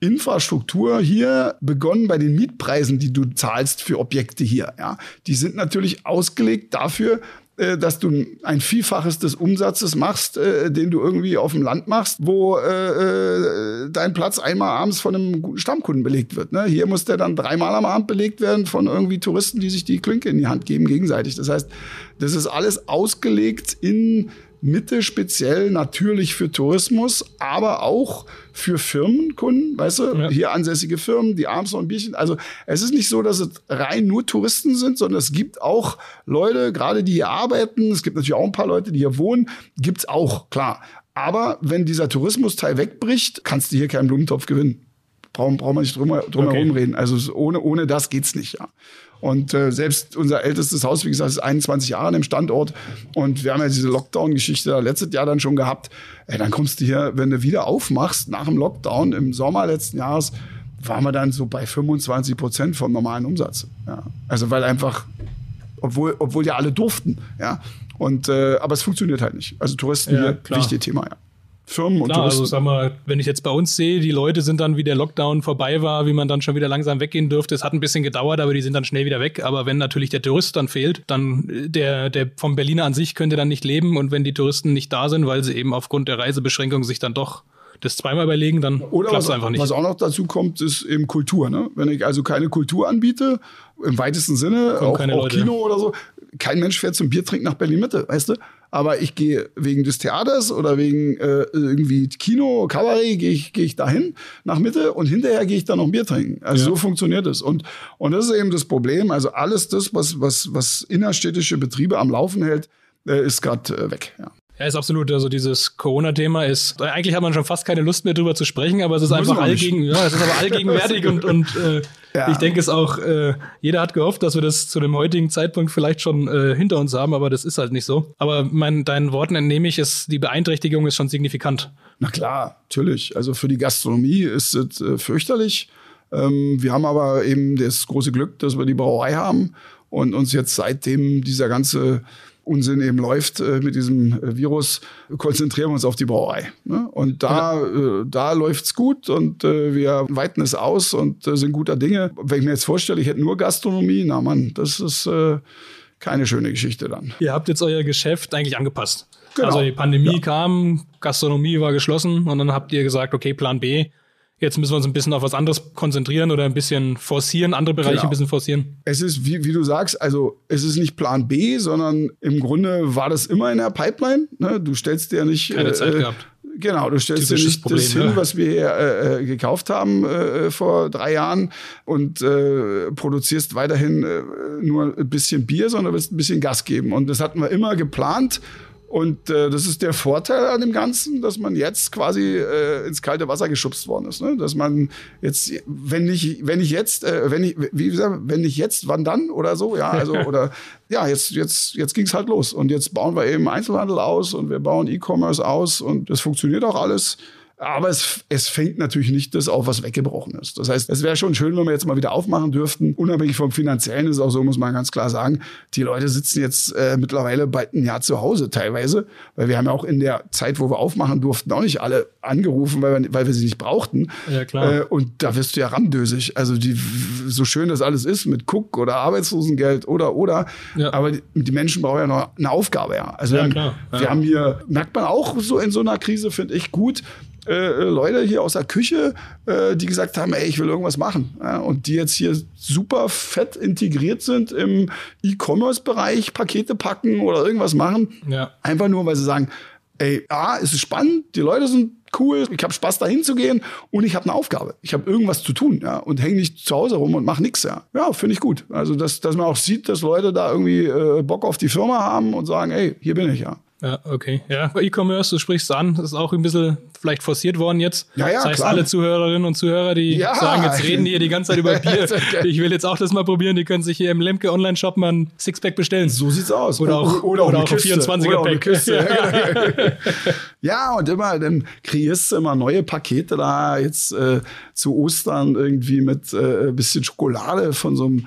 Infrastruktur hier begonnen bei den Mietpreisen, die du zahlst für Objekte hier. Ja, die sind natürlich ausgelegt dafür, äh, dass du ein Vielfaches des Umsatzes machst, äh, den du irgendwie auf dem Land machst, wo äh, äh, dein Platz einmal abends von einem guten Stammkunden belegt wird. Ne? Hier muss der dann dreimal am Abend belegt werden von irgendwie Touristen, die sich die Klinke in die Hand geben gegenseitig. Das heißt, das ist alles ausgelegt in Mitte speziell natürlich für Tourismus, aber auch für Firmenkunden, weißt du, ja. hier ansässige Firmen, die abends noch ein Bierchen. Also es ist nicht so, dass es rein nur Touristen sind, sondern es gibt auch Leute, gerade die hier arbeiten, es gibt natürlich auch ein paar Leute, die hier wohnen, gibt's auch, klar. Aber wenn dieser Tourismusteil wegbricht, kannst du hier keinen Blumentopf gewinnen. Brauchen, brauchen wir nicht drum, drum okay. herum reden. Also ohne, ohne das geht's nicht, ja. Und äh, selbst unser ältestes Haus, wie gesagt, ist 21 Jahre an dem Standort. Und wir haben ja diese Lockdown-Geschichte letztes Jahr dann schon gehabt. Ey, dann kommst du hier, wenn du wieder aufmachst nach dem Lockdown im Sommer letzten Jahres, waren wir dann so bei 25 Prozent vom normalen Umsatz. Ja. Also weil einfach, obwohl, obwohl ja alle durften, ja. Und äh, aber es funktioniert halt nicht. Also Touristen ja, hier, wichtiges Thema, ja. Firmen und Klar, Touristen. Also sag mal, wenn ich jetzt bei uns sehe, die Leute sind dann, wie der Lockdown vorbei war, wie man dann schon wieder langsam weggehen dürfte. Es hat ein bisschen gedauert, aber die sind dann schnell wieder weg. Aber wenn natürlich der Tourist dann fehlt, dann äh, der, der vom Berliner an sich könnte dann nicht leben. Und wenn die Touristen nicht da sind, weil sie eben aufgrund der Reisebeschränkung sich dann doch das zweimal überlegen, dann klappt es einfach nicht. Was auch noch dazu kommt, ist eben Kultur. Ne? Wenn ich also keine Kultur anbiete, im weitesten Sinne, auch, auch Kino oder so, kein Mensch fährt zum Biertrinken nach Berlin-Mitte, weißt du? Aber ich gehe wegen des Theaters oder wegen äh, irgendwie Kino, Kabarett, gehe ich, geh ich dahin nach Mitte und hinterher gehe ich dann noch ein Bier trinken. Also ja. so funktioniert es. Und, und das ist eben das Problem. Also alles das, was, was, was innerstädtische Betriebe am Laufen hält, äh, ist gerade äh, weg. Ja. Ja, ist absolut. Also dieses Corona-Thema ist, eigentlich hat man schon fast keine Lust mehr drüber zu sprechen, aber es ist einfach allgegen, ja, es ist aber allgegenwärtig und, und äh, ja. ich denke es auch, äh, jeder hat gehofft, dass wir das zu dem heutigen Zeitpunkt vielleicht schon äh, hinter uns haben, aber das ist halt nicht so. Aber mein, deinen Worten entnehme ich, ist, die Beeinträchtigung ist schon signifikant. Na klar, natürlich. Also für die Gastronomie ist es äh, fürchterlich. Ähm, wir haben aber eben das große Glück, dass wir die Brauerei haben und uns jetzt seitdem dieser ganze Unsinn eben läuft äh, mit diesem äh, Virus, konzentrieren wir uns auf die Brauerei. Ne? Und da, äh, da läuft's gut und äh, wir weiten es aus und äh, sind guter Dinge. Wenn ich mir jetzt vorstelle, ich hätte nur Gastronomie, na Mann, das ist äh, keine schöne Geschichte dann. Ihr habt jetzt euer Geschäft eigentlich angepasst. Genau. Also die Pandemie ja. kam, Gastronomie war geschlossen und dann habt ihr gesagt, okay, Plan B, Jetzt müssen wir uns ein bisschen auf was anderes konzentrieren oder ein bisschen forcieren, andere Bereiche genau. ein bisschen forcieren. Es ist, wie, wie du sagst, also es ist nicht Plan B, sondern im Grunde war das immer in der Pipeline. Ne? Du stellst dir nicht. Keine äh, Zeit gehabt. Genau, du stellst Typisches dir nicht Problem, das hin, ja. was wir hier äh, äh, gekauft haben äh, vor drei Jahren und äh, produzierst weiterhin äh, nur ein bisschen Bier, sondern willst ein bisschen Gas geben. Und das hatten wir immer geplant und äh, das ist der Vorteil an dem Ganzen, dass man jetzt quasi äh, ins kalte Wasser geschubst worden ist. Ne? Dass man jetzt, wenn nicht, wenn ich jetzt, äh, wenn ich, wie gesagt, wenn nicht jetzt, wann dann oder so, ja, also oder ja, jetzt, jetzt, jetzt ging's halt los. Und jetzt bauen wir eben Einzelhandel aus und wir bauen E-Commerce aus und das funktioniert auch alles. Aber es, es fängt natürlich nicht das auf, was weggebrochen ist. Das heißt, es wäre schon schön, wenn wir jetzt mal wieder aufmachen dürften. Unabhängig vom Finanziellen ist auch so, muss man ganz klar sagen, die Leute sitzen jetzt äh, mittlerweile bald ein Jahr zu Hause teilweise, weil wir haben ja auch in der Zeit, wo wir aufmachen durften, auch nicht alle angerufen, weil wir, weil wir sie nicht brauchten. Ja, klar. Äh, und da wirst du ja ramdösig. Also die, so schön das alles ist mit Cook oder Arbeitslosengeld oder, oder. Ja. Aber die, die Menschen brauchen ja noch eine Aufgabe, ja. Also Ja, wir, haben, wir haben hier, merkt man auch so in so einer Krise, finde ich gut, äh, Leute hier aus der Küche, äh, die gesagt haben, ey, ich will irgendwas machen. Ja, und die jetzt hier super fett integriert sind im E-Commerce-Bereich, Pakete packen oder irgendwas machen. Ja. Einfach nur, weil sie sagen, ey, ja, es ist spannend, die Leute sind cool, ich habe Spaß dahin zu gehen und ich habe eine Aufgabe. Ich habe irgendwas zu tun, ja, und hänge nicht zu Hause rum und mache nichts, ja. Ja, finde ich gut. Also, dass, dass man auch sieht, dass Leute da irgendwie äh, Bock auf die Firma haben und sagen, ey, hier bin ich, ja. Ja, okay. Ja, E-Commerce, du sprichst es an, das ist auch ein bisschen vielleicht forciert worden jetzt. Ja, ja, das heißt, klar. alle Zuhörerinnen und Zuhörer, die Ja. sagen, jetzt reden die hier die ganze Zeit über Bier. ich will jetzt auch das mal probieren, die können sich hier im Lemke Online-Shop mal ein Sixpack bestellen. So sieht's aus. Oder auch- oder auch, oder eine auch ein Kiste. 24er Oder auch eine Pack. Kiste. Ja, ja, und immer, dann kreierst du immer neue Pakete da, jetzt äh, zu Ostern irgendwie mit äh, ein bisschen Schokolade von so einem,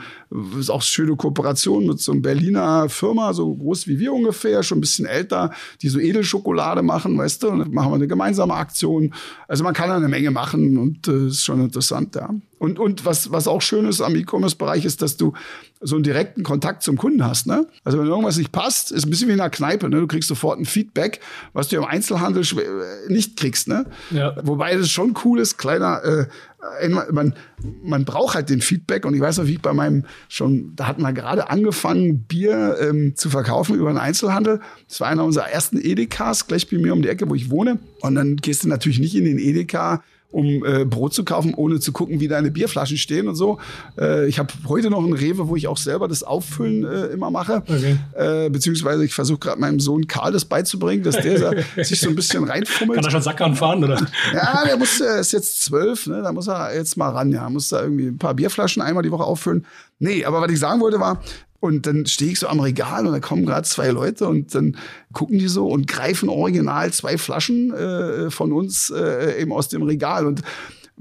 ist auch schöne Kooperation mit so einem Berliner Firma, so groß wie wir ungefähr, schon ein bisschen älter, die so Edelschokolade machen, weißt du, und dann machen wir eine gemeinsame Aktion. Also man kann eine Menge machen und äh, ist schon interessant, ja. Und, und was, was auch schön ist am E-Commerce-Bereich ist, dass du so einen direkten Kontakt zum Kunden hast. Ne? Also wenn irgendwas nicht passt, ist ein bisschen wie in einer Kneipe. Ne? Du kriegst sofort ein Feedback, was du im Einzelhandel äh, nicht kriegst. Ne? Ja. Wobei das schon cool ist, kleiner, äh, man, man braucht halt den Feedback. Und ich weiß noch, wie ich bei meinem schon, da hatten wir gerade angefangen, Bier ähm, zu verkaufen über den Einzelhandel. Das war einer unserer ersten Edekas, gleich bei mir um die Ecke, wo ich wohne. Und dann gehst du natürlich nicht in den Edeka, um äh, Brot zu kaufen, ohne zu gucken, wie deine Bierflaschen stehen und so. Äh, ich habe heute noch einen Rewe, wo ich auch selber das Auffüllen äh, immer mache. Okay. Äh, beziehungsweise ich versuche gerade meinem Sohn Karl das beizubringen, dass der sich so ein bisschen reinfummelt. Kann er schon Sackern fahren, oder? Ja, der muss, der ist jetzt zwölf, ne? da muss er jetzt mal ran, ja. Muss da irgendwie ein paar Bierflaschen einmal die Woche auffüllen. Nee, aber was ich sagen wollte war, und dann stehe ich so am Regal und da kommen gerade zwei Leute und dann gucken die so und greifen original zwei Flaschen äh, von uns äh, eben aus dem Regal. Und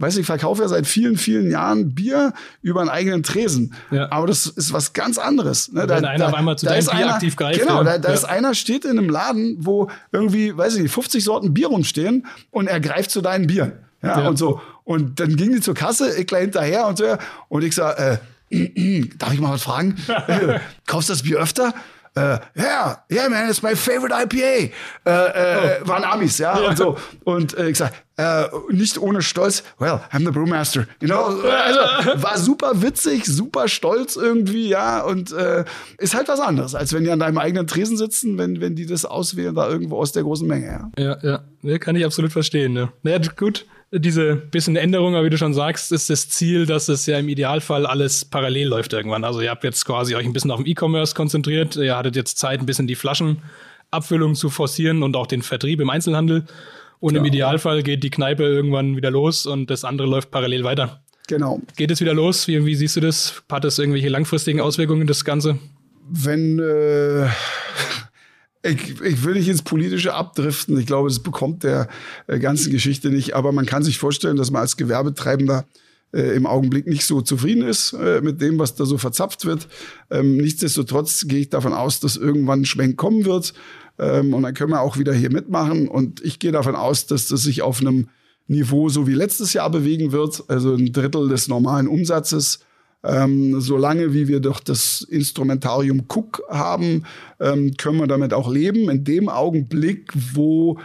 weiß ich verkaufe ja seit vielen, vielen Jahren Bier über einen eigenen Tresen. Ja. Aber das ist was ganz anderes. Ne? Wenn einer auf einmal zu deinem ist Bier einer- aktiv greift, Genau, da, da Ja. ist einer steht in einem Laden, wo irgendwie, weiß ich nicht, 50 Sorten Bier rumstehen und er greift zu deinen Bieren. Ja, Ja. und so. Und dann ging die zur Kasse, ich gleich hinterher und so. Und ich sag, äh, darf ich mal was fragen? Kaufst du das Bier öfter? Äh, yeah, yeah, man, it's my favorite IPA. Äh, äh, waren Amis, ja, und so. Und ich sag, nicht ohne Stolz, well, I'm the brewmaster. You know? Also, war super witzig, super stolz irgendwie, ja, und ist halt was anderes, als wenn die an deinem eigenen Tresen sitzen, wenn, wenn die das auswählen, da irgendwo aus der großen Menge, ja. Ja, ja. ja kann ich absolut verstehen. Ne? Naja, gut. Diese bisschen Änderung, aber wie du schon sagst, ist das Ziel, dass es ja im Idealfall alles parallel läuft irgendwann. Also ihr habt jetzt quasi euch ein bisschen auf den E-Commerce konzentriert. Ihr hattet jetzt Zeit, ein bisschen die Flaschenabfüllung zu forcieren und auch den Vertrieb im Einzelhandel. Und im Idealfall geht die Kneipe irgendwann wieder los und das andere läuft parallel weiter. Genau. Geht es wieder los? Wie, wie siehst du das? Hat das irgendwelche langfristigen Auswirkungen, das Ganze? wenn äh, ich, ich will nicht ins Politische abdriften. Ich glaube, das bekommt der äh, ganzen Geschichte nicht. Aber man kann sich vorstellen, dass man als Gewerbetreibender äh, im Augenblick nicht so zufrieden ist äh, mit dem, was da so verzapft wird. Ähm, nichtsdestotrotz gehe ich davon aus, dass irgendwann ein Schwenk kommen wird. Ähm, und dann können wir auch wieder hier mitmachen. Und ich gehe davon aus, dass das sich auf einem Niveau so wie letztes Jahr bewegen wird, also ein Drittel des normalen Umsatzes. Ähm, solange wie wir doch das Instrumentarium Cook haben, ähm, können wir damit auch leben. In dem Augenblick, wo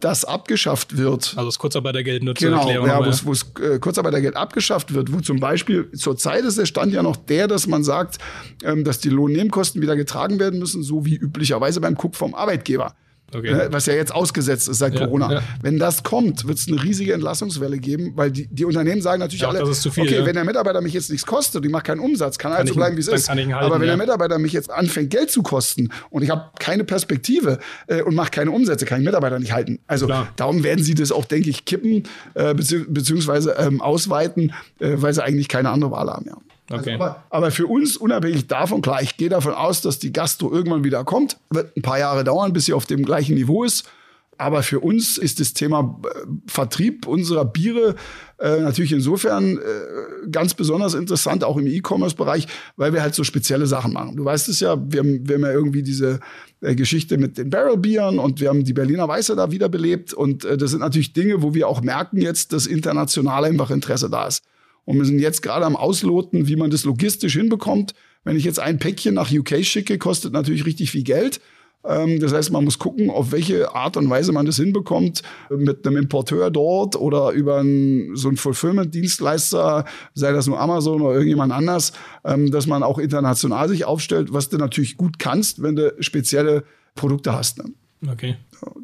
das abgeschafft wird, Also das Kurzarbeitergeld nur zur Genau, Erklärung. ja, wo es äh, Kurzarbeitergeld abgeschafft wird, wo zum Beispiel zurzeit ist der Stand ja noch der, dass man sagt, ähm, dass die Lohnnebenkosten wieder getragen werden müssen, so wie üblicherweise beim Cook vom Arbeitgeber. Okay. Äh, Was ja jetzt ausgesetzt ist seit Ja, Corona. ja. Wenn das kommt, wird es eine riesige Entlassungswelle geben, weil die, die Unternehmen sagen natürlich Ja, alle, viel, okay, ja. wenn der Mitarbeiter mich jetzt nichts kostet und ich mache keinen Umsatz, kann er halt ich so bleiben, wie es ist. kann halten, Aber wenn der Mitarbeiter mich jetzt anfängt, Geld zu kosten und ich habe keine Perspektive äh, und mache keine Umsätze, kann ich Mitarbeiter nicht halten. Also Klar. darum werden sie das auch, denke ich, kippen äh, bezieh beziehungsweise ähm, ausweiten, äh, weil sie eigentlich keine andere Wahl haben. Ja. Okay. Also, aber, aber für uns, unabhängig davon, klar, ich gehe davon aus, dass die Gastro irgendwann wieder kommt. Wird ein paar Jahre dauern, bis sie auf dem gleichen Niveau ist. Aber für uns ist das Thema äh, Vertrieb unserer Biere äh, natürlich insofern äh, ganz besonders interessant, auch im E-Commerce-Bereich, weil wir halt so spezielle Sachen machen. Du weißt es ja, wir haben, wir haben ja irgendwie diese äh, Geschichte mit den Barrel-Bieren und wir haben die Berliner Weiße da wiederbelebt. Und äh, das sind natürlich Dinge, wo wir auch merken jetzt, dass international einfach Interesse da ist. Und wir sind jetzt gerade am Ausloten, wie man das logistisch hinbekommt. Wenn ich jetzt ein Päckchen nach UK schicke, kostet natürlich richtig viel Geld. Ähm, das heißt, man muss gucken, auf welche Art und Weise man das hinbekommt, mit einem Importeur dort oder über einen, so einen Fulfillment-Dienstleister, sei das nur Amazon oder irgendjemand anders, ähm, dass man auch international sich aufstellt, was du natürlich gut kannst, wenn du spezielle Produkte hast. Ne? Okay.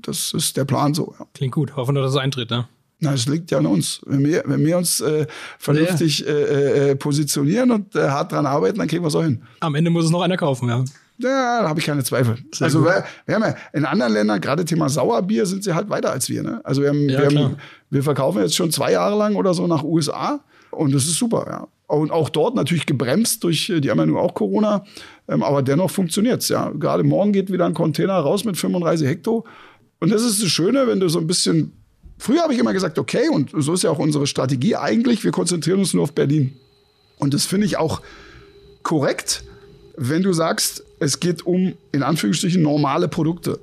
Das ist der Plan so. Ja. Klingt gut. Hoffen wir, dass es eintritt, ne? Na, es liegt ja an uns. Wenn wir, wenn wir uns äh, vernünftig ja. äh, äh, positionieren und äh, hart dran arbeiten, dann kriegen wir es auch hin. Am Ende muss es noch einer kaufen, ja. Ja, da habe ich keine Zweifel. Sehr also wir, wir, haben ja in anderen Ländern, gerade Thema Sauerbier, sind sie halt weiter als wir. Ne? Also wir, haben, ja, wir, haben, wir verkaufen jetzt schon zwei Jahre lang oder so nach USA und das ist super, ja. Und auch dort natürlich gebremst durch, die haben ja nun auch Corona, ähm, aber dennoch funktioniert's ja. Gerade morgen geht wieder ein Container raus mit 35 Hektar. Und das ist das Schöne, wenn du so ein bisschen, früher habe ich immer gesagt, okay, und so ist ja auch unsere Strategie eigentlich, wir konzentrieren uns nur auf Berlin. Und das finde ich auch korrekt, wenn du sagst, es geht um, in Anführungsstrichen, normale Produkte.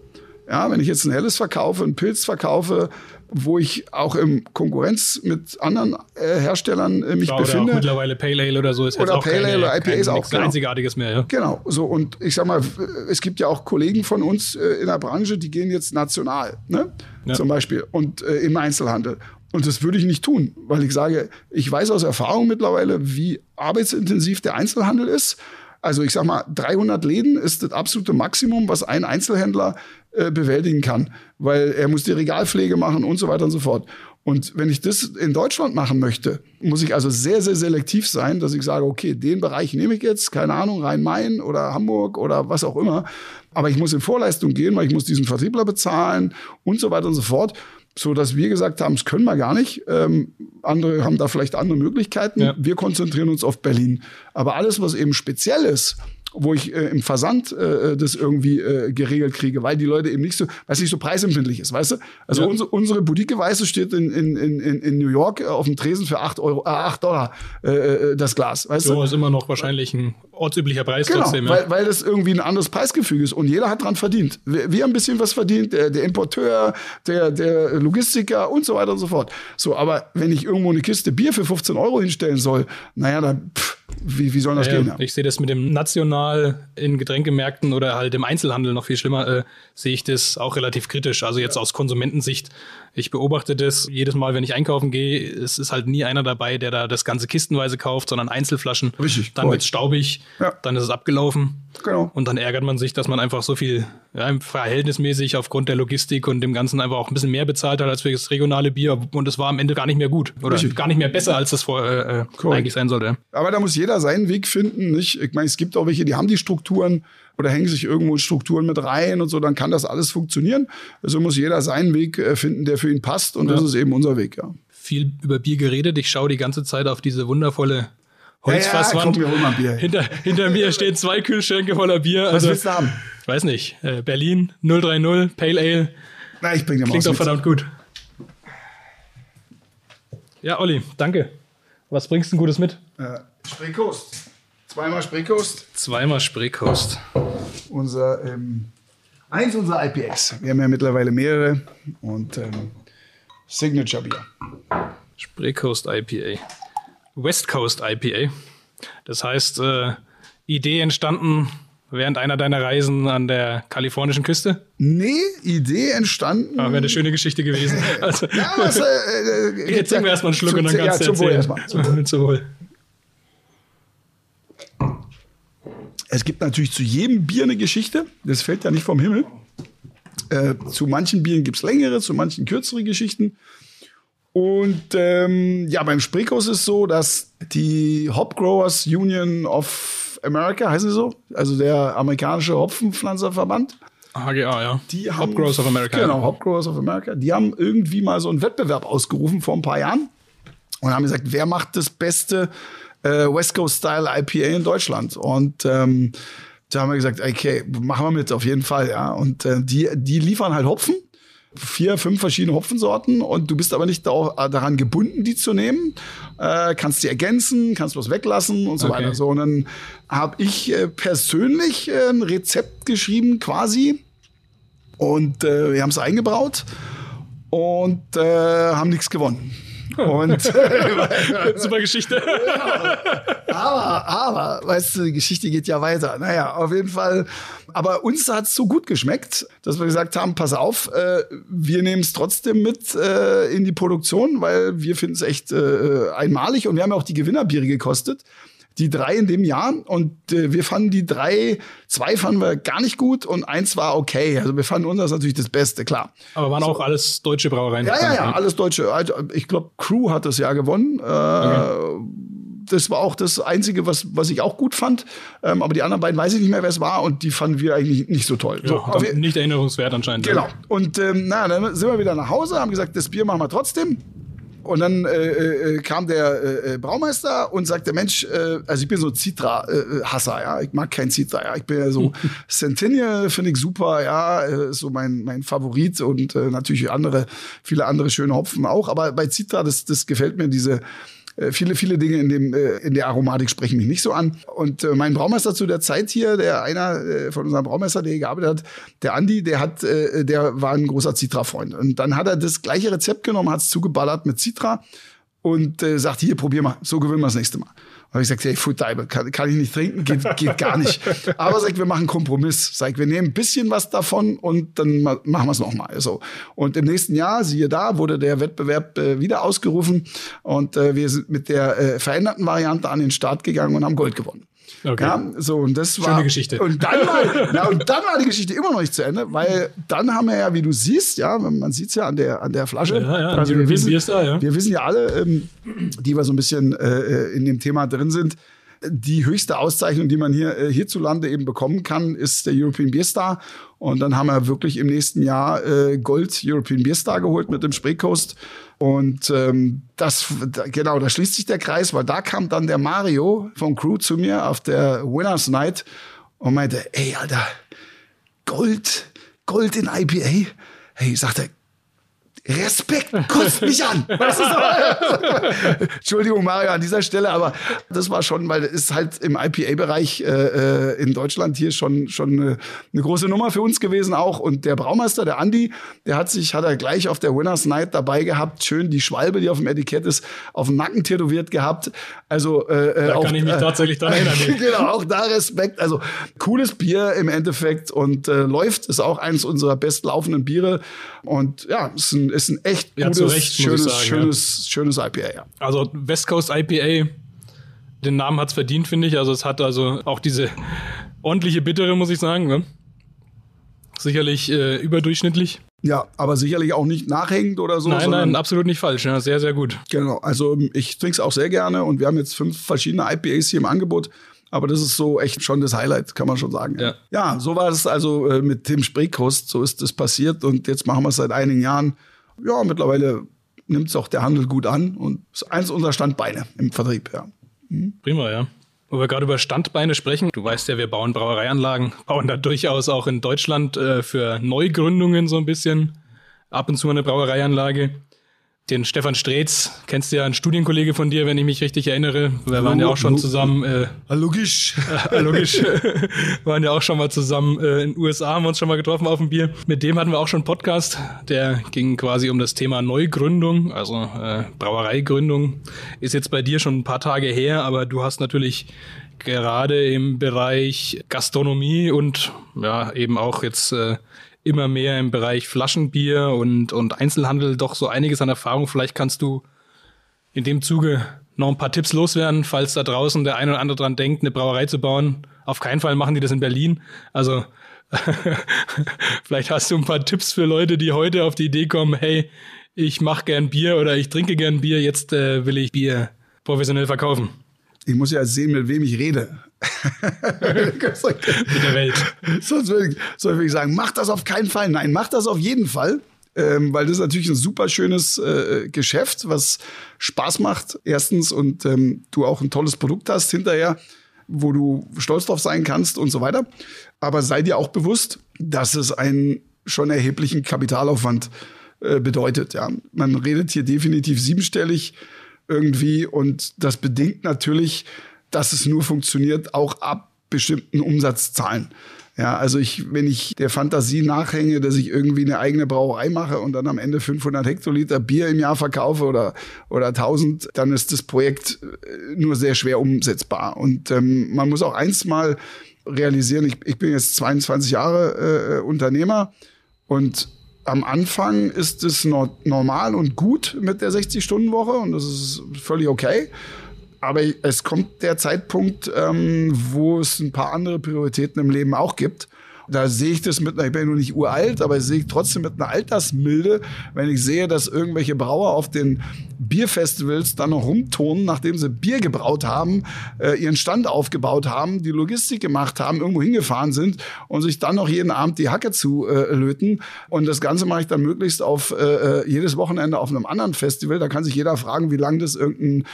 Ja, wenn ich jetzt ein helles verkaufe, einen Pilz verkaufe, wo ich auch im Konkurrenz mit anderen äh, Herstellern äh, mich ja, befinde. Auch mittlerweile Pale Ale oder so ist oder jetzt auch Pale Ale oder IPA ist auch nichts genau. einzigartiges mehr. Ja. Genau, so und ich sag mal, es gibt ja auch Kollegen von uns äh, in der Branche, die gehen jetzt national, ne? Ja. Zum Beispiel und äh, im Einzelhandel. Und das würde ich nicht tun, weil ich sage, ich weiß aus Erfahrung mittlerweile, wie arbeitsintensiv der Einzelhandel ist also ich sag mal, 300 Läden ist das absolute Maximum, was ein Einzelhändler äh, bewältigen kann, weil er muss die Regalpflege machen und so weiter und so fort. Und wenn ich das in Deutschland machen möchte, muss ich also sehr, sehr selektiv sein, dass ich sage, okay, den Bereich nehme ich jetzt, keine Ahnung, Rhein-Main oder Hamburg oder was auch immer. Aber ich muss in Vorleistung gehen, weil ich muss diesen Vertriebler bezahlen und so weiter und so fort so dass wir gesagt haben, das können wir gar nicht. Ähm, andere haben da vielleicht andere Möglichkeiten. Ja. Wir konzentrieren uns auf Berlin. Aber alles, was eben speziell ist, wo ich äh, im Versand äh, das irgendwie äh, geregelt kriege, weil die Leute eben nicht so, was nicht so preisempfindlich ist, weißt du? Also ja. unsere, unsere Boutique-Weiße steht in, in, in, in New York auf dem Tresen für 8 Euro, äh, 8 Dollar äh, äh, das Glas, weißt so, du? ist immer noch wahrscheinlich ein ortsüblicher Preis genau, trotzdem. Ja. Weil, weil das irgendwie ein anderes Preisgefüge ist und jeder hat dran verdient. Wir, wir haben ein bisschen was verdient, der, der Importeur, der, der Logistiker und so weiter und so fort. So, aber wenn ich irgendwo eine Kiste Bier für 15 Euro hinstellen soll, naja, dann pff, wie, wie soll das ja, gehen? Ich sehe das mit dem national in Getränkemärkten oder halt im Einzelhandel noch viel schlimmer, äh, sehe ich das auch relativ kritisch. Also jetzt aus Konsumentensicht ich beobachte das jedes Mal, wenn ich einkaufen gehe. Es ist halt nie einer dabei, der da das ganze kistenweise kauft, sondern Einzelflaschen. Richtig. Dann wird es staubig, ja. dann ist es abgelaufen. Genau. Und dann ärgert man sich, dass man einfach so viel ja, verhältnismäßig aufgrund der Logistik und dem Ganzen einfach auch ein bisschen mehr bezahlt hat als für das regionale Bier. Und es war am Ende gar nicht mehr gut oder Richtig. gar nicht mehr besser, als das vorher äh, eigentlich sein sollte. Aber da muss jeder seinen Weg finden. Nicht? Ich meine, es gibt auch welche, die haben die Strukturen oder hängen sich irgendwo Strukturen mit rein und so, dann kann das alles funktionieren. Also muss jeder seinen Weg äh, finden, der für ihn passt und ja. das ist eben unser Weg, ja. Viel über Bier geredet. Ich schaue die ganze Zeit auf diese wundervolle Holzfasswand. Ja, Bier. Hinter, hinter mir stehen zwei Kühlschränke voller Bier. Was also, willst du haben? Ich weiß nicht. Äh, Berlin 030, Pale Ale. Na, ich bring dir mal Klingt doch verdammt gut. Ja, Olli, danke. Was bringst du denn Gutes mit? Äh, Spreekost. Zweimal Spreekost. Zweimal Spreekost. Unser, ähm, eins unserer IPAs. Wir haben ja mittlerweile mehrere. Und ähm, Signature Bier. Spreekost IPA. West Coast IPA. Das heißt, äh, Idee entstanden während einer deiner Reisen an der kalifornischen Küste? Nee, Idee entstanden. Aber wäre eine schöne Geschichte gewesen. Also, ja, was, äh, äh, Jetzt trinken wir erstmal einen Schluck zu, und dann kannst ja, du erzählen. Wohl erstmal. Zum Wohl. Zum Wohl. Es gibt natürlich zu jedem Bier eine Geschichte. Das fällt ja nicht vom Himmel. Äh, zu manchen Bieren gibt es längere, zu manchen kürzere Geschichten. Und ähm, ja, beim Spreekos ist es so, dass die Hop Growers Union of America, heißt sie so? Also der amerikanische Hopfenpflanzerverband. HGA, ja. Die haben, Hop Growers of America. Genau, Hop Growers of America. Die haben irgendwie mal so einen Wettbewerb ausgerufen vor ein paar Jahren und haben gesagt, wer macht das beste äh, West Coast Style IPA in Deutschland. Und ähm, da haben wir gesagt, okay, machen wir mit, auf jeden Fall, ja. Und äh, die, die liefern halt Hopfen vier, fünf verschiedene Hopfensorten und du bist aber nicht daran gebunden, die zu nehmen. Äh, kannst die ergänzen, kannst was weglassen und so okay. weiter. So, und dann habe ich äh, persönlich äh, ein Rezept geschrieben, quasi. Und äh, wir haben es eingebraut und äh, haben nichts gewonnen. Und super Geschichte. aber, aber, weißt du, die Geschichte geht ja weiter. Naja, auf jeden Fall. Aber uns hat es so gut geschmeckt, dass wir gesagt haben: Pass auf, äh, wir nehmen es trotzdem mit äh, in die Produktion, weil wir finden es echt äh, einmalig und wir haben ja auch die Gewinnerbiere gekostet die drei in dem Jahr und äh, wir fanden die drei, zwei fanden wir gar nicht gut und eins war okay. Also wir fanden unseres natürlich das Beste, klar. Aber waren so. auch alles deutsche Brauereien? Ja, ja, ja, alles deutsche. Also, ich glaube, Crew hat das Jahr gewonnen. Äh, okay. Das war auch das Einzige, was, was ich auch gut fand. Ähm, aber die anderen beiden weiß ich nicht mehr, wer es war. Und die fanden wir eigentlich nicht so toll. Ja, so, nicht erinnerungswert anscheinend. Genau. Und ähm, na, dann sind wir wieder nach Hause, haben gesagt, das Bier machen wir trotzdem. Und dann äh, äh, kam der äh, äh, Braumeister und sagte, Mensch, äh, also ich bin so Citra-Hasser, ja, ich mag kein Citra, ja, ich bin ja so Centennial, finde ich super, ja, äh, so mein mein Favorit und äh, natürlich andere, viele andere schöne Hopfen auch, aber bei Citra, das das gefällt mir diese äh, viele, viele Dinge in, dem, äh, in der Aromatik sprechen mich nicht so an. Und äh, mein Braumeister zu der Zeit hier, der einer äh, von unseren Braumeister, der hier gearbeitet hat, der Andi, der hat, äh, der war ein großer Citra-Freund. Und dann hat er das gleiche Rezept genommen, hat es zugeballert mit Citra und äh, sagt, hier, probier mal, so gewinnen wir das nächste Mal. Habe ich gesagt, hey, Futaibe, kann, kann ich nicht trinken, geht, geht gar nicht. Aber sag, wir machen einen Kompromiss. Sag, wir nehmen ein bisschen was davon und dann machen wir es nochmal. So. Und im nächsten Jahr, siehe da, wurde der Wettbewerb äh, wieder ausgerufen und äh, wir sind mit der äh, veränderten Variante an den Start gegangen und haben Gold gewonnen. Okay. Ja, so und das war schöne Geschichte. Und dann war, na, und dann war die Geschichte immer noch nicht zu Ende, weil dann haben wir ja, wie du siehst, ja, man sieht es ja an der an der Flasche. Ja, ja, also wir, wissen, da, ja. wir wissen ja alle, ähm, die wir so ein bisschen äh, in dem Thema drin sind, die höchste Auszeichnung, die man hier äh, hierzulande eben bekommen kann, ist der European Beer Star. Und dann haben wir wirklich im nächsten Jahr äh, Gold European Beer Star geholt mit dem Spray Coast. Und ähm, das, genau, da schließt sich der Kreis, weil da kam dann der Mario von Crew zu mir auf der Winners Night und meinte, ey, Alter, Gold, Gold in IPA. Hey, sagt er, Respekt, kotzt mich an. Weißt du, Entschuldigung, Mario, an dieser Stelle, aber das war schon, weil das ist halt im IPA-Bereich äh, äh, in Deutschland hier schon, schon eine, eine, große Nummer für uns gewesen auch. Und der Braumeister, der Andi, der hat sich, hat er gleich auf der Winners Night dabei gehabt, schön die Schwalbe, die auf dem Etikett ist, auf dem Nacken tätowiert gehabt. Also äh, äh da auch, kann ich mich äh, tatsächlich dran erinnern. genau, auch da Respekt. Also cooles Bier im Endeffekt und äh, läuft, ist auch eines unserer bestlaufenden Biere. Und ja, ist ein ist ein echt gutes, ja, Recht, schönes, sagen, schönes, schönes IPA, ja. Also West Coast IPA, den Namen hat es verdient, finde ich. Also es hat also auch diese ordentliche Bittere, muss ich sagen. Ne? Sicherlich äh, überdurchschnittlich. Ja, aber sicherlich auch nicht nachhängend oder so. Nein, nein, absolut nicht falsch. Ja, sehr, sehr gut. Genau. Also ich trinke es auch sehr gerne und wir haben jetzt fünf verschiedene IPAs hier im Angebot. Aber das ist so echt schon das Highlight, kann man schon sagen. Ja, ja so war es also äh, mit Tim Spreekost. So ist das passiert und jetzt machen wir es seit einigen Jahren. Ja, mittlerweile nimmt es auch der Handel gut an und ist eins unserer Standbeine im Vertrieb, ja. Mhm. Prima, ja. Wo wir gerade über Standbeine sprechen, du weißt ja, wir bauen Brauereianlagen, bauen da durchaus auch in Deutschland äh, für Neugründungen so ein bisschen ab und zu eine Brauereianlage den Stefan Streetz, kennst du ja, ein Studienkollege von dir, wenn ich mich richtig erinnere. Wir waren ja auch schon zusammen. Äh, logisch. Äh, logisch. waren ja auch schon mal zusammen äh, in den USA, haben wir uns schon mal getroffen auf dem Bier. Mit dem hatten wir auch schon einen Podcast, der ging quasi um das Thema Neugründung, also äh, Brauereigründung. Ist jetzt bei dir schon ein paar Tage her, aber du hast natürlich gerade im Bereich Gastronomie und ja, eben auch jetzt äh, immer mehr im Bereich Flaschenbier und, und Einzelhandel doch so einiges an Erfahrung. Vielleicht kannst du in dem Zuge noch ein paar Tipps loswerden, falls da draußen der eine oder andere dran denkt, eine Brauerei zu bauen. Auf keinen Fall machen die das in Berlin. Also vielleicht hast du ein paar Tipps für Leute, die heute auf die Idee kommen, hey, ich mache gern Bier oder ich trinke gern Bier, jetzt äh, will ich Bier professionell verkaufen. Ich muss ja sehen, mit wem ich rede. mit der Welt. Sonst würde ich, sonst ich sagen, mach das auf keinen Fall. Nein, mach das auf jeden Fall. Ähm, weil das ist natürlich ein super schönes äh, Geschäft, was Spaß macht, erstens, und ähm, du auch ein tolles Produkt hast hinterher, wo du stolz drauf sein kannst und so weiter. Aber sei dir auch bewusst, dass es ein schon erheblichen Kapitalaufwand äh, bedeutet. Ja. Man redet hier definitiv siebenstellig irgendwie und das bedingt natürlich, dass es nur funktioniert, auch ab bestimmten Umsatzzahlen. Ja, also ich, wenn ich der Fantasie nachhänge, dass ich irgendwie eine eigene Brauerei mache und dann am Ende 500 Hektoliter Bier im Jahr verkaufe oder, oder 1000, dann ist das Projekt äh, nur sehr schwer umsetzbar. Und ähm, man muss auch eins mal realisieren, ich, ich bin jetzt 22 Jahre äh, Unternehmer und am Anfang ist es no normal und gut mit der 60-Stunden-Woche und das ist völlig okay. Aber es kommt der Zeitpunkt, ähm, wo es ein paar andere Prioritäten im Leben auch gibt. Da sehe ich das mit, ich bin ja nur nicht uralt, aber sehe ich trotzdem mit einer Altersmilde, wenn ich sehe, dass irgendwelche Brauer auf den Bierfestivals dann noch rumturnen, nachdem sie Bier gebraut haben, äh, ihren Stand aufgebaut haben, die Logistik gemacht haben, irgendwo hingefahren sind und sich dann noch jeden Abend die Hacke zu äh, löten. Und das Ganze mache ich dann möglichst auf äh, äh jedes Wochenende auf einem anderen Festival. Da kann sich jeder fragen, wie lange das irgendein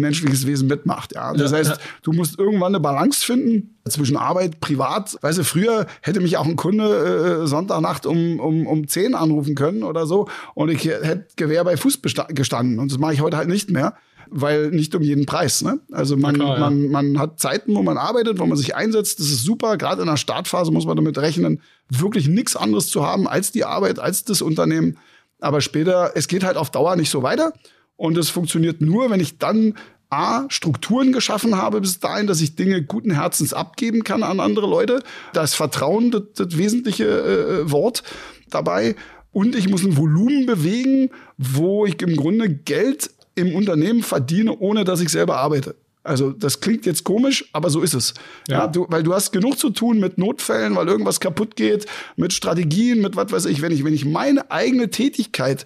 menschliches Wesen mitmacht. Ja? Das ja, heißt, ja. du musst irgendwann eine Balance finden zwischen Arbeit, Privat. Weißt du, früher hätte mich auch ein Kunde äh, Sonntagnacht um, um, um 10 anrufen können oder so und ich hätte Gewehr bei Fuß gestanden. Und das mache ich heute halt nicht mehr weil nicht um jeden Preis. Ne? Also man, klar, ja. man, man hat Zeiten, wo man arbeitet, wo man sich einsetzt. Das ist super. Gerade in der Startphase muss man damit rechnen, wirklich nichts anderes zu haben als die Arbeit, als das Unternehmen. Aber später, es geht halt auf Dauer nicht so weiter. Und es funktioniert nur, wenn ich dann A, Strukturen geschaffen habe bis dahin, dass ich Dinge guten Herzens abgeben kann an andere Leute. Da ist Vertrauen das, das wesentliche äh, Wort dabei. Und ich muss ein Volumen bewegen, wo ich im Grunde Geld im Unternehmen verdiene, ohne dass ich selber arbeite. Also das klingt jetzt komisch, aber so ist es. Ja. ja. du, weil du hast genug zu tun mit Notfällen, weil irgendwas kaputt geht, mit Strategien, mit was weiß ich. Wenn ich, wenn ich meine eigene Tätigkeit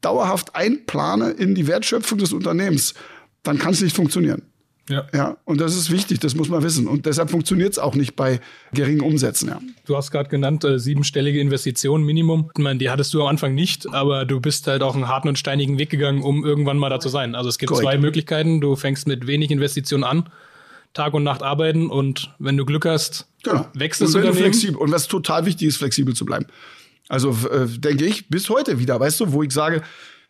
dauerhaft einplane in die Wertschöpfung des Unternehmens, dann kann es nicht funktionieren. Ja. ja. Und das ist wichtig, das muss man wissen. Und deshalb funktioniert es auch nicht bei geringen Umsätzen. Ja. Du hast gerade genannt, äh, siebenstellige Investitionen Minimum. Ich meine, die hattest du am Anfang nicht, aber du bist halt auch einen harten und steinigen Weg gegangen, um irgendwann mal da zu sein. Also es gibt Correct. zwei Möglichkeiten. Du fängst mit wenig Investitionen an, Tag und Nacht arbeiten und wenn du Glück hast, genau. wächst das Unternehmen. Flexibel. Und was total wichtig ist, flexibel zu bleiben. Also äh, denke ich, bis heute wieder, weißt du, wo ich sage,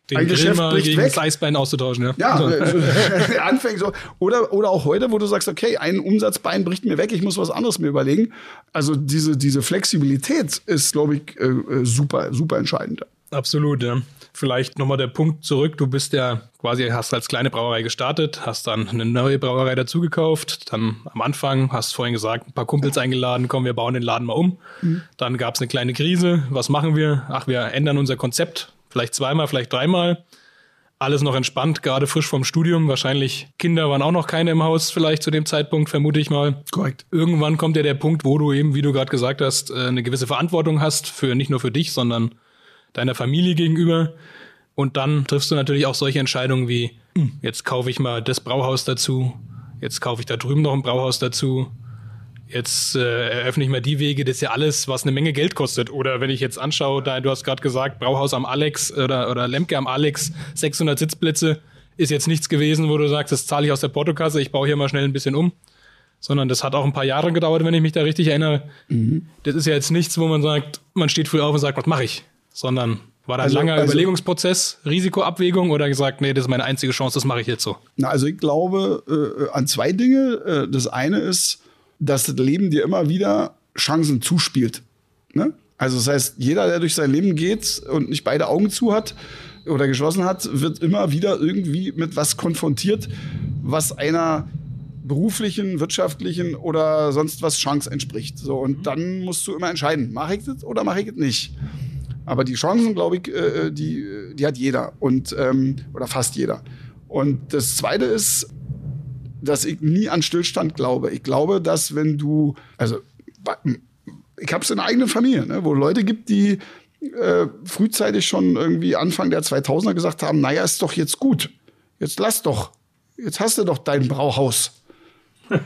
den ein Geschäft bricht gegen weg. das Eisbein auszutauschen, ja. Ja, also, anfängt so. Oder, oder auch heute, wo du sagst, okay, ein Umsatzbein bricht mir weg, ich muss was anderes mir überlegen. Also diese, diese Flexibilität ist, glaube ich, äh, super, super entscheidend. Absolut, ja. Vielleicht nochmal der Punkt zurück. Du bist ja quasi, hast als kleine Brauerei gestartet, hast dann eine neue Brauerei dazugekauft. Dann am Anfang, hast vorhin gesagt, ein paar Kumpels eingeladen, komm, wir bauen den Laden mal um. Mhm. Dann gab es eine kleine Krise. Was machen wir? Ach, wir ändern unser Konzept vielleicht zweimal, vielleicht dreimal. Alles noch entspannt, gerade frisch vom Studium. Wahrscheinlich Kinder waren auch noch keine im Haus, vielleicht zu dem Zeitpunkt, vermute ich mal. Korrekt. Irgendwann kommt ja der Punkt, wo du eben, wie du gerade gesagt hast, äh, eine gewisse Verantwortung hast für nicht nur für dich, sondern deiner Familie gegenüber. Und dann triffst du natürlich auch solche Entscheidungen wie, hm, jetzt kaufe ich mal das Brauhaus dazu, jetzt kaufe ich da drüben noch ein Brauhaus dazu, jetzt äh, eröffne ich mal die Wege, das ist ja alles, was eine Menge Geld kostet. Oder wenn ich jetzt anschaue, da, du hast gerade gesagt, Brauhaus am Alex oder, oder Lemke am Alex, 600 Sitzplätze, ist jetzt nichts gewesen, wo du sagst, das zahle ich aus der Portokasse, ich baue hier mal schnell ein bisschen um. Sondern das hat auch ein paar Jahre gedauert, wenn ich mich da richtig erinnere. Mhm. Das ist ja jetzt nichts, wo man sagt, man steht früh auf und sagt, was mache ich? Sondern war da ein also, langer also, Überlegungsprozess, Risikoabwägung oder gesagt, nee, das ist meine einzige Chance, das mache ich jetzt so? Na, also ich glaube äh, an zwei Dinge. Äh, das eine ist, dass das Leben dir immer wieder Chancen zuspielt. Ne? Also das heißt, jeder, der durch sein Leben geht und nicht beide Augen zu hat oder geschlossen hat, wird immer wieder irgendwie mit was konfrontiert, was einer beruflichen, wirtschaftlichen oder sonst was Chance entspricht. So und dann musst du immer entscheiden, mache ich das oder mache ich das nicht. Aber die Chancen, glaube ich, äh, die, die hat jeder und ähm, oder fast jeder. Und das Zweite ist, dass ich nie an Stillstand glaube. Ich glaube, dass wenn du, also ich habe es in der eigenen Familie, ne, wo Leute gibt, die äh, frühzeitig schon irgendwie Anfang der 2000er gesagt haben, naja, ist doch jetzt gut. Jetzt lass doch. Jetzt hast du doch dein Brauhaus.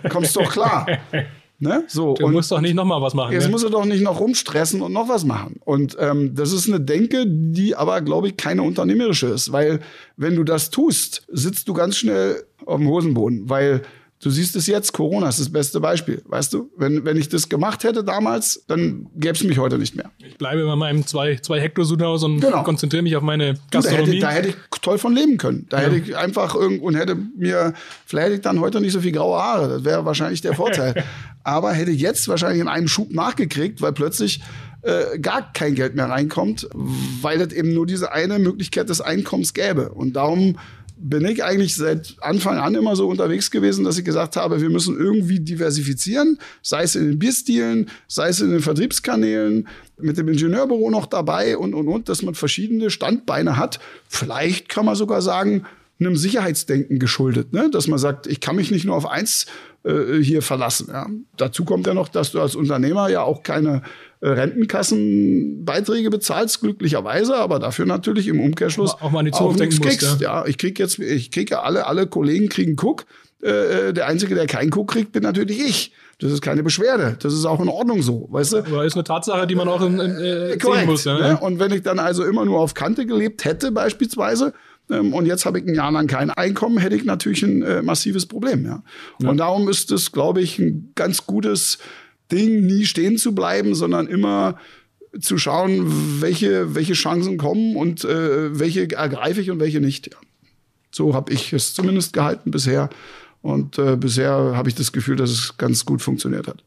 Kommst doch klar. Ne? So, du musst doch nicht noch mal was machen. Jetzt ne? musst du doch nicht noch rumstressen und noch was machen. Und ähm, das ist eine Denke, die aber, glaube ich, keine unternehmerische ist. Weil wenn du das tust, sitzt du ganz schnell auf dem Hosenboden. Weil Du siehst es jetzt, Corona ist das beste Beispiel, weißt du? Wenn, wenn ich das gemacht hätte damals, dann gäbe es mich heute nicht mehr. Ich bleibe bei meinem zwei, zwei Hektar Sudhaus und genau. konzentriere mich auf meine Gastronomie. Da hätte, da hätte, ich toll von leben können. Da ja. hätte ich einfach irgend und hätte mir, vielleicht hätte ich dann heute nicht so viel graue Haare. Das wäre wahrscheinlich der Vorteil. Aber hätte jetzt wahrscheinlich in einem Schub nachgekriegt, weil plötzlich äh, gar kein Geld mehr reinkommt, weil es eben nur diese eine Möglichkeit des Einkommens gäbe. Und darum bin ich eigentlich seit Anfang an immer so unterwegs gewesen, dass ich gesagt habe, wir müssen irgendwie diversifizieren, sei es in den Bierstilen, sei es in den Vertriebskanälen, mit dem Ingenieurbüro noch dabei und, und, und, dass man verschiedene Standbeine hat. Vielleicht kann man sogar sagen, einem Sicherheitsdenken geschuldet, ne? dass man sagt, ich kann mich nicht nur auf eins äh, hier verlassen. Ja. Dazu kommt ja noch, dass du als Unternehmer ja auch keine Rentenkassenbeiträge bezahlst, glücklicherweise, aber dafür natürlich im Umkehrschluss auch mal in die Zukunft denken musst, kriegst. Ja. ja, ich krieg jetzt, ich kriege alle, alle Kollegen kriegen Cook. Äh, äh, der Einzige, der keinen Cook kriegt, bin natürlich ich. Das ist keine Beschwerde. Das ist auch in Ordnung so, weißt du? Aber ist eine Tatsache, die man auch in, in, äh, Korrekt, muss. Ja, ne? Und wenn ich dann also immer nur auf Kante gelebt hätte, beispielsweise, ähm, und jetzt habe ich ein Jahr lang kein Einkommen, hätte ich natürlich ein äh, massives Problem. Ja. ja. Und darum ist es, glaube ich, ein ganz gutes Ding, nie stehen zu bleiben, sondern immer zu schauen, welche, welche Chancen kommen und äh, welche ergreife ich und welche nicht. So habe ich es zumindest gehalten bisher. Und äh, bisher habe ich das Gefühl, dass es ganz gut funktioniert hat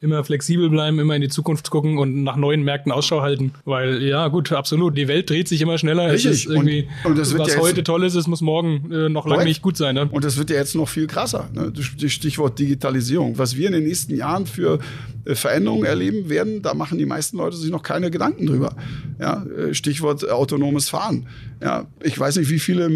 immer flexibel bleiben, immer in die Zukunft gucken und nach neuen Märkten Ausschau halten. Weil, ja, gut, absolut. Die Welt dreht sich immer schneller. Richtig. Irgendwie, und, und was ja heute toll ist, es muss morgen äh, noch lange nicht gut sein. Ne? Und das wird ja jetzt noch viel krasser. Ne? Stichwort Digitalisierung. Was wir in den nächsten Jahren für äh, Veränderungen erleben werden, da machen die meisten Leute sich noch keine Gedanken drüber. Ja, äh, Stichwort autonomes Fahren. Ja, ich weiß nicht, wie viele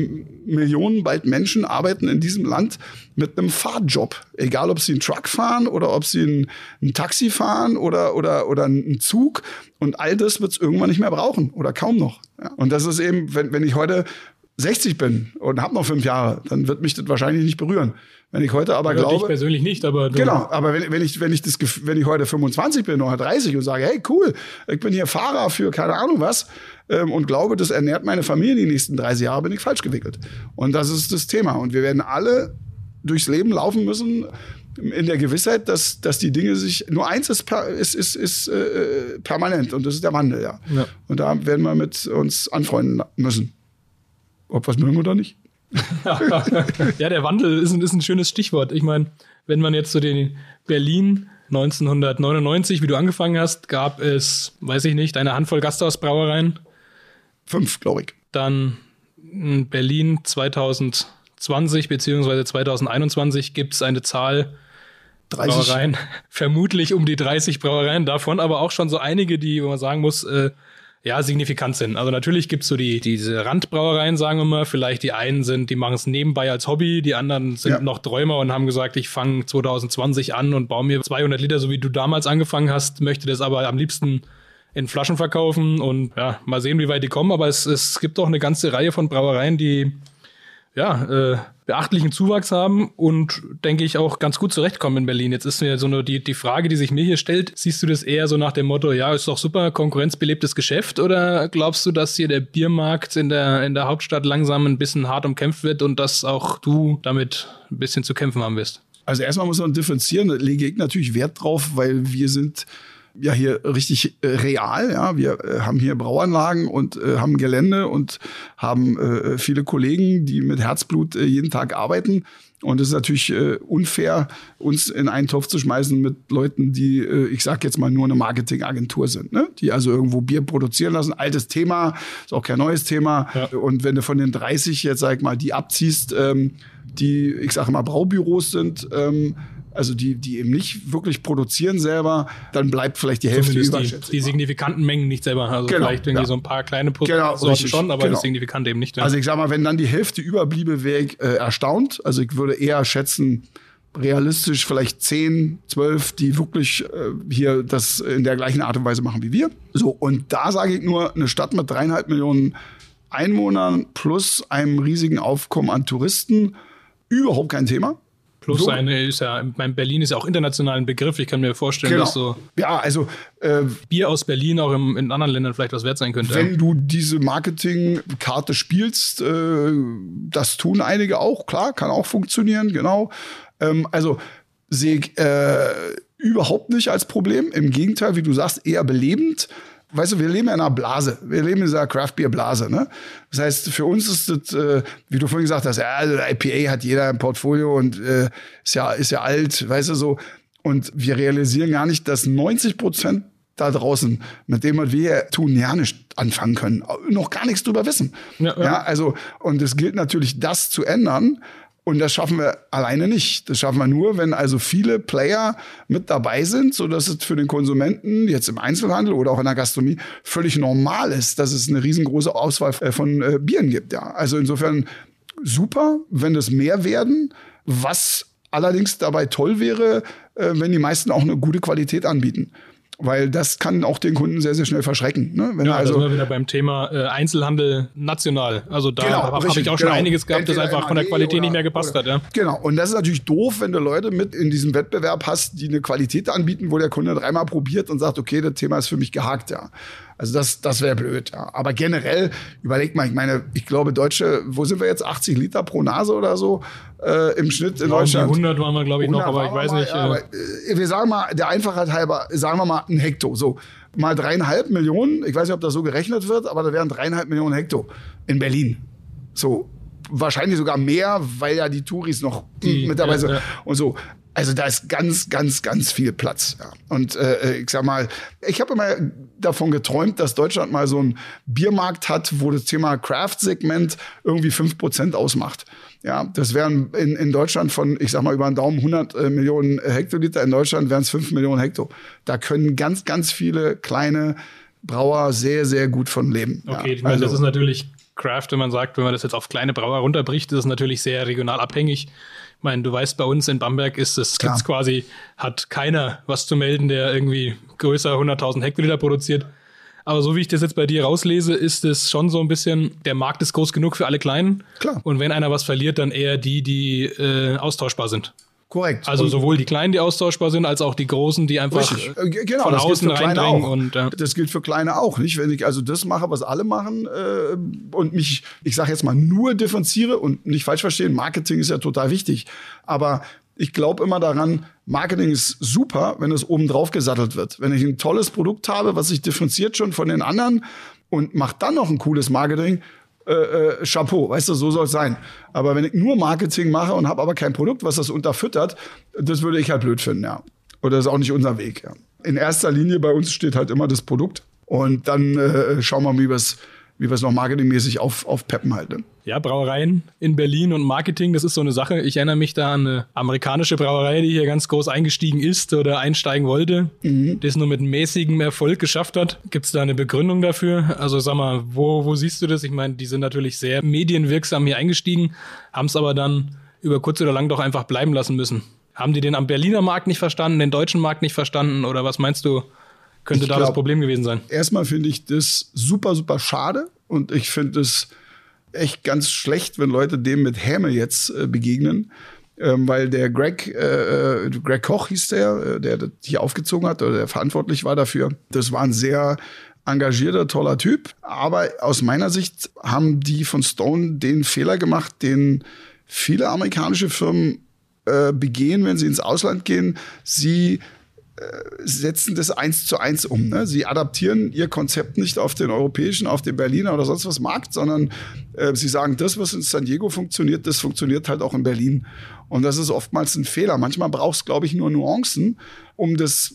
Millionen bald Menschen arbeiten in diesem Land mit einem Fahrjob. Egal, ob sie einen Truck fahren oder ob sie ein, ein Taxi fahren oder, oder, oder einen Zug. Und all das wird es irgendwann nicht mehr brauchen oder kaum noch. Ja, und das ist eben, wenn, wenn ich heute 60 bin und habe noch fünf Jahre, dann wird mich das wahrscheinlich nicht berühren. Wenn ich heute aber ja, glaube. Ich persönlich nicht, aber. Genau, aber wenn, wenn, ich, wenn, ich das, wenn ich heute 25 bin oder 30 und sage, hey, cool, ich bin hier Fahrer für keine Ahnung was ähm, und glaube, das ernährt meine Familie die nächsten 30 Jahre, bin ich falsch gewickelt. Und das ist das Thema. Und wir werden alle durchs Leben laufen müssen in der Gewissheit, dass, dass die Dinge sich. Nur eins ist, ist, ist, ist äh, permanent und das ist der Wandel, ja. ja. Und da werden wir mit uns anfreunden müssen. Ob wir es mögen oder nicht ja, der Wandel ist ein, ist ein schönes Stichwort. Ich meine, wenn man jetzt so den Berlin 1999, wie du angefangen hast, gab es, weiß ich nicht, eine Handvoll Gasthausbrauereien. Fünf, glaube ich. Dann in Berlin 2020 beziehungsweise 2021 gibt es eine Zahl 30. Brauereien, vermutlich um die 30 Brauereien, davon aber auch schon so einige, die, wo man sagen muss, äh, ja, signifikant sind. Also natürlich gibt's so die, diese Randbrauereien, sagen wir mal. Vielleicht die einen sind, die machen es nebenbei als Hobby, die anderen sind ja. noch Träumer und haben gesagt, ich fange 2020 an und baue mir 200 Liter, so wie du damals angefangen hast, möchte das aber am liebsten in Flaschen verkaufen und ja, mal sehen, wie weit die kommen. Aber es, es gibt auch eine ganze Reihe von Brauereien, die ja, äh, beachtlichen Zuwachs haben und denke ich auch ganz gut zurechtkommen in Berlin. Jetzt ist mir so eine, die, die Frage, die sich mir hier stellt, siehst du das eher so nach dem Motto, ja, ist doch super, konkurrenzbelebtes Geschäft oder glaubst du, dass hier der Biermarkt in der, in der Hauptstadt langsam ein bisschen hart umkämpft wird und dass auch du damit ein bisschen zu kämpfen haben wirst? Also erstmal muss man differenzieren, da lege ich natürlich Wert drauf, weil wir sind ja hier richtig äh, real. Ja, wir äh, haben hier Brauanlagen und äh, haben Gelände und haben äh, viele Kollegen, die mit Herzblut äh, jeden Tag arbeiten. Und es ist natürlich äh, unfair, uns in einen Topf zu schmeißen mit Leuten, die, äh, ich sag jetzt mal, nur eine Marketingagentur sind, ne? die also irgendwo Bier produzieren lassen. Altes Thema, ist auch kein neues Thema. Ja. Und wenn du von den 30 jetzt, sag ich mal, die abziehst, ähm, die, ich sage mal, Braubüros sind, ähm, also die, die eben nicht wirklich produzieren selber, dann bleibt vielleicht die Hälfte über. Die, die signifikanten Mengen nicht selber. Also genau, vielleicht irgendwie ja. so ein paar kleine Produkte genau, Sorten schon, aber genau. das signifikant eben nicht. Ja. Also ich sag mal, wenn dann die Hälfte überbliebe, wäre ich äh, erstaunt. Also ich würde eher schätzen, realistisch vielleicht 10, 12, die wirklich äh, hier das in der gleichen Art und Weise machen wie wir. So, und da sage ich nur, eine Stadt mit dreieinhalb Millionen Einwohnern plus einem riesigen Aufkommen an Touristen, überhaupt kein Thema. Plus so. eine ist ja, mein Berlin ist ja auch international ein Begriff. Ich kann mir vorstellen, genau. dass so ja, also, äh, Bier aus Berlin auch im, in anderen Ländern vielleicht was wert sein könnte. Wenn du diese Marketingkarte spielst, äh, das tun einige auch, klar, kann auch funktionieren, genau. Ähm, also sehe ich äh, überhaupt nicht als Problem. Im Gegenteil, wie du sagst, eher belebend. Weißt du, wir leben in einer Blase. Wir leben in dieser Craft Beer Blase. Ne? Das heißt, für uns ist das, äh, wie du vorhin gesagt hast, ja, also IPA hat jeder im Portfolio und äh, ist ja ist ja alt, weißt du so. Und wir realisieren gar nicht, dass 90 Prozent da draußen, mit dem was wir tun, ja nicht anfangen können, noch gar nichts drüber wissen. Ja, ja. ja also und es gilt natürlich, das zu ändern. Und das schaffen wir alleine nicht. Das schaffen wir nur, wenn also viele Player mit dabei sind, so dass es für den Konsumenten jetzt im Einzelhandel oder auch in der Gastronomie völlig normal ist, dass es eine riesengroße Auswahl äh, von äh, Bieren gibt. Ja, also insofern super, wenn es mehr werden. Was allerdings dabei toll wäre, äh, wenn die meisten auch eine gute Qualität anbieten weil das kann auch den Kunden sehr, sehr schnell verschrecken. Ne? Wenn ja, also, da sind wir wieder beim Thema äh, Einzelhandel national. Also da genau, habe hab ich auch schon genau. einiges gehabt, Entweder das einfach von der Qualität nicht mehr gepasst oder, hat. Ja? Genau, und das ist natürlich doof, wenn du Leute mit in diesem Wettbewerb hast, die eine Qualität anbieten, wo der Kunde dreimal probiert und sagt, okay, das Thema ist für mich gehakt, ja. Also das, das wäre blöd. Ja. Aber generell, überleg mal, ich meine, ich glaube, Deutsche, wo sind wir jetzt? 80 Liter pro Nase oder so äh, im Schnitt in ja, Deutschland? 100 waren wir, glaube ich, noch, aber ich weiß mal, nicht. Ja, aber, äh, wir sagen mal, der Einfachheit halber, sagen wir mal ein Hekto. So, mal dreieinhalb Millionen, ich weiß nicht, ob das so gerechnet wird, aber da wären dreieinhalb Millionen Hekto in Berlin. So, wahrscheinlich sogar mehr, weil ja die Touris noch die, mit dabei sind ja, ja. und so. Also da ist ganz, ganz, ganz viel Platz. Ja. Und äh, ich sag mal, ich habe immer davon geträumt, dass Deutschland mal so einen Biermarkt hat, wo das Thema Craft-Segment irgendwie fünf Prozent ausmacht. Ja, das wären in, in Deutschland von, ich sag mal, über den Daumen 100 äh, Millionen Hektoliter. In Deutschland wären es 5 Millionen Hekto. Da können ganz, ganz viele kleine Brauer sehr, sehr gut von leben. Okay, ja, ich meine, also, das ist natürlich Craft, wenn man sagt, wenn man das jetzt auf kleine Brauer runterbricht, ist es natürlich sehr regional abhängig. Ich meine, du weißt, bei uns in Bamberg ist es gibt's quasi, hat keiner was zu melden, der irgendwie größer 100.000 Hektoliter produziert. Aber so wie ich das jetzt bei dir rauslese, ist es schon so ein bisschen, der Markt ist groß genug für alle Kleinen. Klar. Und wenn einer was verliert, dann eher die, die äh, austauschbar sind. Korrekt. Also und sowohl die Kleinen, die austauschbar sind, als auch die Großen, die einfach richtig. Äh, genau, von außen reindringen. Und, ja. Das gilt für Kleine auch, nicht? Wenn ich also das mache, was alle machen äh, und mich, ich sage jetzt mal, nur differenziere und nicht falsch verstehen, Marketing ist ja total wichtig. Aber ich glaube immer daran, Marketing ist super, wenn es oben drauf gesattelt wird. Wenn ich ein tolles Produkt habe, was sich differenziert schon von den anderen und macht dann noch ein cooles Marketing, äh, äh, Chapeau, weißt du, so soll es sein. Aber wenn ich nur Marketing mache und habe aber kein Produkt, was das unterfüttert, das würde ich halt blöd finden, ja. Oder das ist auch nicht unser Weg, ja. In erster Linie bei uns steht halt immer das Produkt und dann äh, schauen wir mal, wie wir es wie wir es noch marketingmäßig auf, aufpeppen halt. Ne? Ja, Brauereien in Berlin und Marketing, das ist so eine Sache. Ich erinnere mich da an eine amerikanische Brauerei, die hier ganz groß eingestiegen ist oder einsteigen wollte, mhm. die es nur mit mäßigem Erfolg geschafft hat. Gibt es da eine Begründung dafür? Also sag mal, wo, wo siehst du das? Ich meine, die sind natürlich sehr medienwirksam hier eingestiegen, haben es aber dann über kurz oder lang doch einfach bleiben lassen müssen. Haben die den am Berliner Markt nicht verstanden, den deutschen Markt nicht verstanden oder was meinst du? Könnte da glaub, das Problem gewesen sein? Erstmal finde ich das super, super schade und ich finde es echt ganz schlecht, wenn Leute dem mit Häme jetzt äh, begegnen. Ähm, weil der Greg, äh, äh Greg Koch hieß der, äh, der das hier aufgezogen hat oder der verantwortlich war dafür. Das war ein sehr engagierter, toller Typ. Aber aus meiner Sicht haben die von Stone den Fehler gemacht, den viele amerikanische Firmen äh, begehen, wenn sie ins Ausland gehen. Sie setzen das eins zu eins um. Ne? Sie adaptieren ihr Konzept nicht auf den europäischen, auf den Berliner oder sonst was Markt, sondern äh, sie sagen, das, was in San Diego funktioniert, das funktioniert halt auch in Berlin. Und das ist oftmals ein Fehler. Manchmal brauchst du, glaube ich, nur Nuancen, um das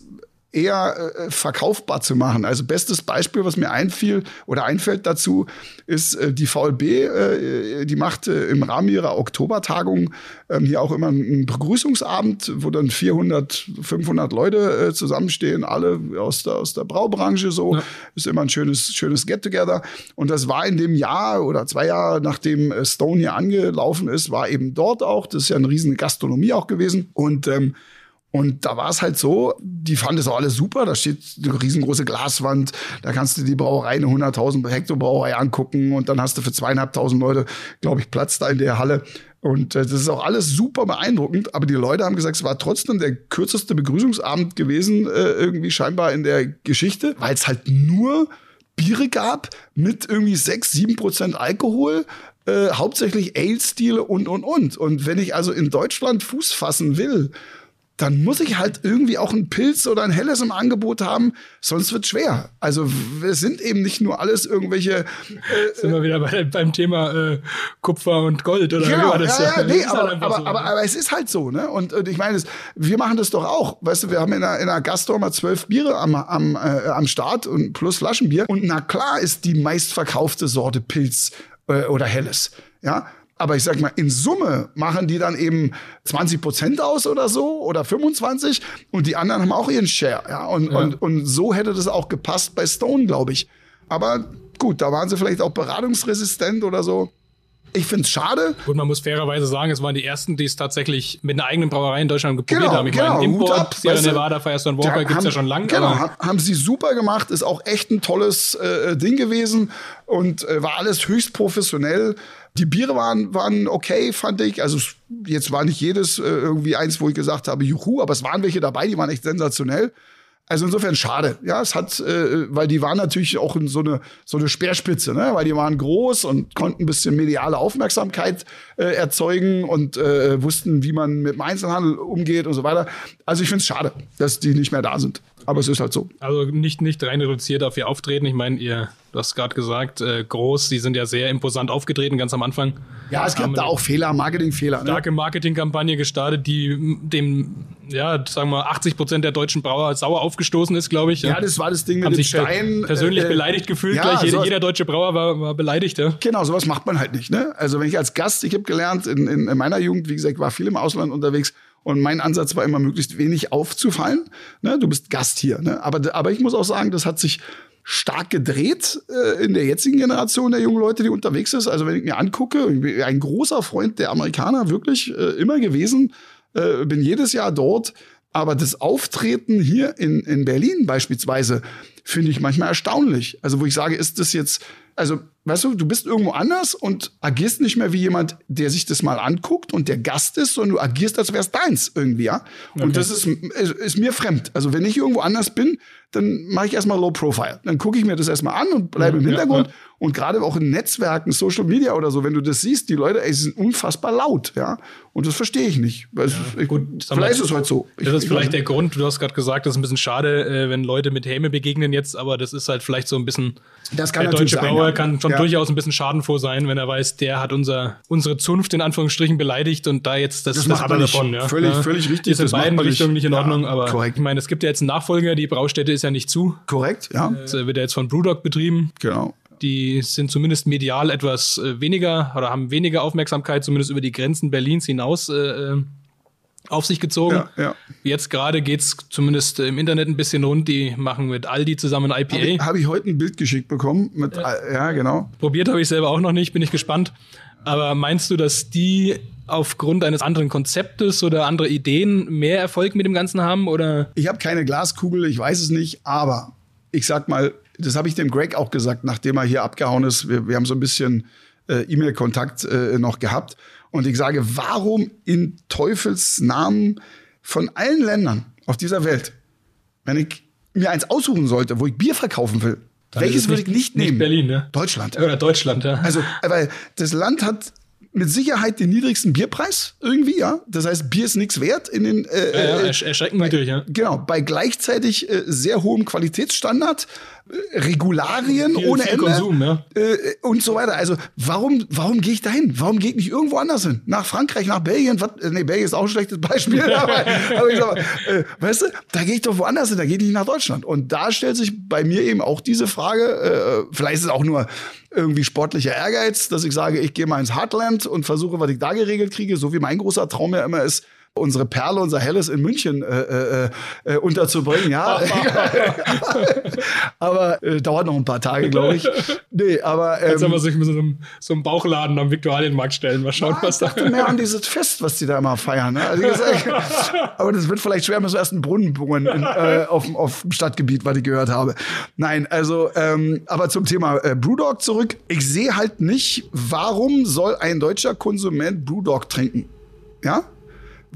eher äh, verkaufbar zu machen. Also bestes Beispiel, was mir einfiel oder einfällt dazu, ist äh, die VLB, äh, die macht äh, im Rahmen ihrer Oktobertagung ähm, hier auch immer einen Begrüßungsabend, wo dann 400, 500 Leute äh, zusammenstehen, alle aus der, aus der Braubranche so. Ja. Ist immer ein schönes, schönes Get-Together. Und das war in dem Jahr oder zwei Jahre, nachdem äh, Stone hier angelaufen ist, war eben dort auch. Das ist ja eine riesen Gastronomie auch gewesen. Und ähm, und da war es halt so, die fanden es auch alles super. Da steht eine riesengroße Glaswand. Da kannst du die Brauerei, eine 100.000 Hektar Brauerei angucken. Und dann hast du für zweieinhalbtausend Leute, glaube ich, Platz da in der Halle. Und äh, das ist auch alles super beeindruckend. Aber die Leute haben gesagt, es war trotzdem der kürzeste Begrüßungsabend gewesen, äh, irgendwie scheinbar in der Geschichte, weil es halt nur Biere gab mit irgendwie sechs, sieben Prozent Alkohol äh, hauptsächlich Ale-Stile und, und, und. Und wenn ich also in Deutschland Fuß fassen will, dann muss ich halt irgendwie auch ein Pilz oder ein Helles im Angebot haben, sonst wird schwer. Also wir sind eben nicht nur alles irgendwelche. Äh, sind wir wieder bei, beim Thema äh, Kupfer und Gold oder genau, wie das? Ja, ja, nee, halt aber, aber, so, aber, ne? aber, es ist halt so, ne? Und, und ich meine, wir machen das doch auch. Weißt du, wir haben in einer, in einer Gastro mal zwölf Biere am, am, äh, am Start und plus Flaschenbier. Und na klar ist die meistverkaufte Sorte Pilz äh, oder Helles. Ja. Aber ich sag mal, in Summe machen die dann eben 20 Prozent aus oder so oder 25 und die anderen haben auch ihren Share. Ja. Und, und, und so hätte das auch gepasst bei Stone, glaube ich. Aber gut, da waren sie vielleicht auch beratungsresistent oder so. Ich find's schade. Gut, man muss fairerweise sagen, es waren die ersten, die es tatsächlich mit einer eigenen Brauerei in Deutschland probiert Genau, haben. Ich genau, meine, Hut Import, ab, Sierra. Nevada, Firestone Walker Ja, gibt's ja schon lange. Genau, haben, haben sie super gemacht, ist auch echt ein tolles äh, Ding gewesen und äh, war alles höchst professionell. Die Biere waren, waren okay, fand ich. Also jetzt war nicht jedes äh, irgendwie eins, wo ich gesagt habe, juhu, aber es waren welche dabei, die waren echt sensationell. Also insofern schade. Ja, es hat, äh, weil die waren natürlich auch in so eine, so eine Speerspitze, ne? weil die waren groß und konnten ein bisschen mediale Aufmerksamkeit äh, erzeugen und äh, wussten, wie man mit dem Einzelhandel umgeht und so weiter. Also ich finde es schade, dass die nicht mehr da sind. Aber es ist halt so. Also nicht, nicht rein reduziert auf ihr Auftreten. Ich meine, ihr, du hast gerade gesagt, äh, groß, die sind ja sehr imposant aufgetreten, ganz am Anfang. Ja, es gab da auch Fehler, Marketingfehler. Ne? starke Marketingkampagne gestartet, die dem, ja, sagen wir, 80 Prozent der deutschen Brauer sauer aufgestoßen ist, glaube ich. Ja, das war das Ding mit haben dem sich Stein. persönlich äh, beleidigt gefühlt. ja, gleich jeder, jeder deutsche Brauer war, war beleidigt. Ja. Genau, sowas macht man halt nicht. Ne? Also wenn ich als Gast, ich habe gelernt, in, in, in meiner Jugend, wie gesagt, war viel im Ausland unterwegs und mein Ansatz war immer, möglichst wenig aufzufallen. Ne? Du bist Gast hier. Ne? Aber, aber ich muss auch sagen, das hat sich stark gedreht äh, in der jetzigen Generation der jungen Leute, die unterwegs ist. Also wenn ich mir angucke, ein großer Freund der Amerikaner, wirklich äh, immer gewesen, äh, bin jedes Jahr dort. Aber das Auftreten hier in, in Berlin beispielsweise finde ich manchmal erstaunlich. Also wo ich sage, ist das jetzt, also weißt du, du bist irgendwo anders und agierst nicht mehr wie jemand, der sich das mal anguckt und der Gast ist, sondern du agierst, als wär's deins irgendwie, ja. Und das ist, ist, ist mir fremd. Also wenn ich irgendwo anders bin, dann mache ich erstmal Low Profile. Dann gucke ich mir das erstmal an und bleibe im Ja, Hintergrund. ja. Und gerade auch in Netzwerken, Social Media oder so, wenn du das siehst, die Leute, ey, sie sind unfassbar laut, ja. Und das verstehe ich nicht. Weil ich, gut, vielleicht ist es heute so. Ich- Das ist ich vielleicht der. Grund, du hast gerade gesagt, das ist ein bisschen schade, äh, wenn Leute mit Häme begegnen jetzt, aber das ist halt vielleicht so ein bisschen. Das kann der natürlich deutsche sein, Brauer ja. kann schon Ja. durchaus ein bisschen schadenfroh sein, wenn er weiß, der hat unser, unsere Zunft in Anführungsstrichen beleidigt und da jetzt das, Das macht man nicht. Völlig- völlig richtig, Ist in das beiden. Richtungen nicht in Ja, Ordnung, aber korrekt. ich meine, es gibt ja jetzt einen Nachfolger, die Braustätte ist ja nicht zu. Korrekt, ja. Das äh, wird ja jetzt von Brewdog betrieben. Genau. Die sind zumindest medial etwas äh, weniger oder haben weniger Aufmerksamkeit, zumindest über die Grenzen Berlins hinaus äh, äh, auf sich gezogen. Ja, ja. Jetzt gerade geht's zumindest im Internet ein bisschen rund. Die machen mit Aldi zusammen ein IPA. Habe ich heute ein Bild geschickt bekommen mit, ja, ja genau. Probiert habe ich selber auch noch nicht, bin ich gespannt. Aber meinst du, dass die aufgrund eines anderen Konzeptes oder anderer Ideen mehr Erfolg mit dem Ganzen haben? Oder Ich habe keine Glaskugel, ich weiß es nicht, aber ich sag mal, das habe ich dem Greg auch gesagt, nachdem er hier abgehauen ist. Wir, wir haben so ein bisschen äh, E-Mail-Kontakt äh, noch gehabt. Und ich sage, warum in Teufels Namen von allen Ländern auf dieser Welt, wenn ich mir eins aussuchen sollte, wo ich Bier verkaufen will, welches ist würde ich nicht nehmen? Nicht Berlin, ne? Deutschland. Oder Deutschland, ja. Also, weil das Land hat mit Sicherheit den niedrigsten Bierpreis irgendwie, ja. Das heißt, Bier ist nichts wert in den äh, ja, ja, äh, ersch erschreckend niedrig, ja. Genau, bei gleichzeitig äh, sehr hohem Qualitätsstandard, äh, Regularien Viel- ohne viel Ende Konsum, ja. äh, und so weiter. Also warum, warum gehe ich dahin? Warum gehe ich nicht irgendwo anders hin? Nach Frankreich, nach Belgien? Was, äh, nee, Belgien ist auch ein schlechtes Beispiel. aber, aber ich sag mal, äh, weißt du, da gehe ich doch woanders hin, da gehe ich nicht nach Deutschland. Und da stellt sich bei mir eben auch diese Frage, äh, vielleicht ist es auch nur irgendwie sportlicher Ehrgeiz, dass ich sage, ich gehe mal ins Heartland und versuche, was ich da geregelt kriege, so wie mein großer Traum ja immer ist, unsere Perle, unser Helles in München äh, äh, äh, unterzubringen, ja. aber äh, dauert noch ein paar Tage, glaube ich. Nee, aber ähm, Jetzt soll man sich mit so einem, so einem Bauchladen am Viktualienmarkt stellen. Mal schauen, Ah, was ich da. dachte mehr an dieses Fest, was die da immer feiern. Ne? Also ich aber das wird vielleicht schwer, müssen wir erst einen Brunnen bohren in, äh, auf, dem- auf dem Stadtgebiet, was ich gehört habe. Nein, also, ähm, aber zum Thema äh, Brewdog zurück. Ich sehe halt nicht, warum soll ein deutscher Konsument Brewdog trinken? Ja?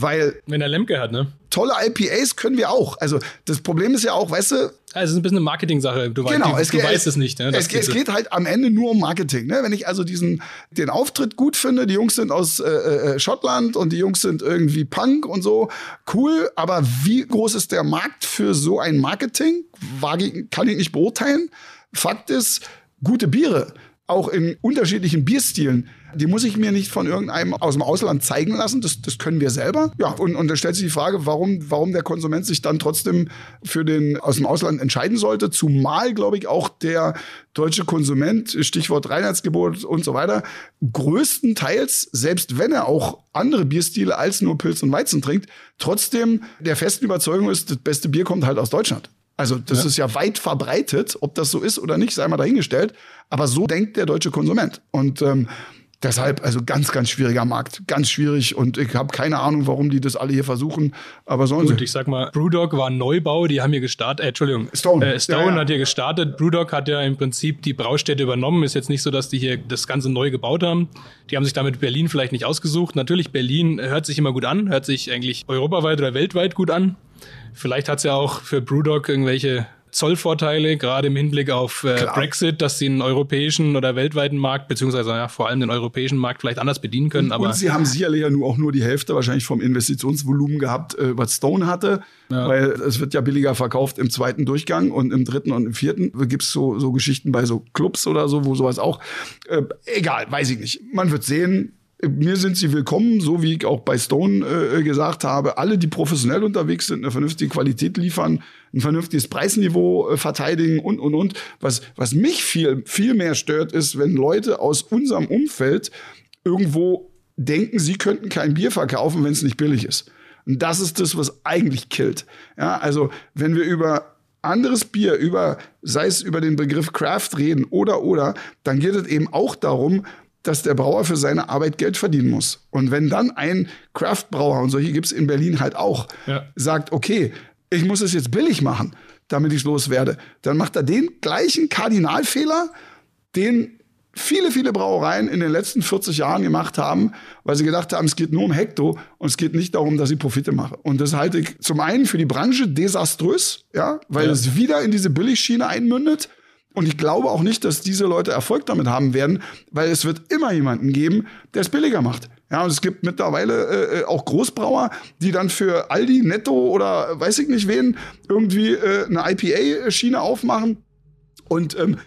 Weil Wenn er Lemke hat, ne? tolle IPAs können wir auch. Also das Problem ist ja auch, weißt du, also es ist ein bisschen eine Marketing-Sache. Du, genau, weißt, du, geht, weißt es nicht. Ne? Es, es, geht halt am Ende nur um Marketing. Ne? Wenn ich also diesen den Auftritt gut finde, die Jungs sind aus äh, äh, Schottland und die Jungs sind irgendwie Punk und so, cool. Aber wie groß ist der Markt für so ein Marketing? Wage, kann ich nicht beurteilen. Fakt ist, gute Biere, auch in unterschiedlichen Bierstilen, die muss ich mir nicht von irgendeinem aus dem Ausland zeigen lassen. Das, das können wir selber. Ja, und, und da stellt sich die Frage, warum, warum der Konsument sich dann trotzdem für den aus dem Ausland entscheiden sollte. Zumal, glaube ich, auch der deutsche Konsument, Stichwort Reinheitsgebot und so weiter, größtenteils, selbst wenn er auch andere Bierstile als nur Pilz und Weizen trinkt, trotzdem der festen Überzeugung ist, das beste Bier kommt halt aus Deutschland. Also das ja. ist ja weit verbreitet, ob das so ist oder nicht, sei mal dahingestellt. Aber so denkt der deutsche Konsument. Und ähm, Deshalb, also ganz, ganz schwieriger Markt. Ganz schwierig und ich habe keine Ahnung, warum die das alle hier versuchen. Aber sollen Gut, sie. ich sag mal, Brewdog war ein Neubau, die haben hier gestartet, äh, Entschuldigung, Stone, äh, Stone ja, ja. hat hier gestartet. Brewdog hat ja im Prinzip die Braustätte übernommen. Ist jetzt nicht so, dass die hier das Ganze neu gebaut haben. Die haben sich damit Berlin vielleicht nicht ausgesucht. Natürlich, Berlin hört sich immer gut an, hört sich eigentlich europaweit oder weltweit gut an. Vielleicht hat's ja auch für Brewdog irgendwelche Zollvorteile, gerade im Hinblick auf äh, Brexit, dass sie einen europäischen oder weltweiten Markt, beziehungsweise ja, vor allem den europäischen Markt vielleicht anders bedienen können. Und, aber und sie haben sicherlich ja nur auch nur die Hälfte wahrscheinlich vom Investitionsvolumen gehabt, äh, was Stone hatte, ja. weil es wird ja billiger verkauft im zweiten Durchgang und im dritten und im vierten gibt's so, so Geschichten bei so Clubs oder so, wo sowas auch. Äh, egal, weiß ich nicht. Man wird sehen mir sind sie willkommen, so wie ich auch bei Stone äh, gesagt habe. Alle, die professionell unterwegs sind, eine vernünftige Qualität liefern, ein vernünftiges Preisniveau äh, verteidigen und, und, und. Was, was mich viel, viel mehr stört, ist, wenn Leute aus unserem Umfeld irgendwo denken, sie könnten kein Bier verkaufen, wenn es nicht billig ist. Und das ist das, was eigentlich killt. Ja, also, wenn wir über anderes Bier über, sei es über den Begriff Craft reden oder oder, dann geht es eben auch darum, dass der Brauer für seine Arbeit Geld verdienen muss. Und wenn dann ein Craft-Brauer, und solche gibt's in Berlin halt auch, ja. sagt, okay, ich muss es jetzt billig machen, damit ich loswerde, dann macht er den gleichen Kardinalfehler, den viele, viele Brauereien in den letzten 40 Jahren gemacht haben, weil sie gedacht haben, es geht nur um Hekto und es geht nicht darum, dass ich Profite mache. Und das halte ich zum einen für die Branche desaströs, ja, weil ja. es wieder in diese Billigschiene einmündet und ich glaube auch nicht, dass diese Leute Erfolg damit haben werden, weil es wird immer jemanden geben, der es billiger macht. Ja, und es gibt mittlerweile äh, äh auch Großbrauer, die dann für Aldi, Netto oder weiß ich nicht wen irgendwie äh, eine IPA-Schiene aufmachen. Und ähm,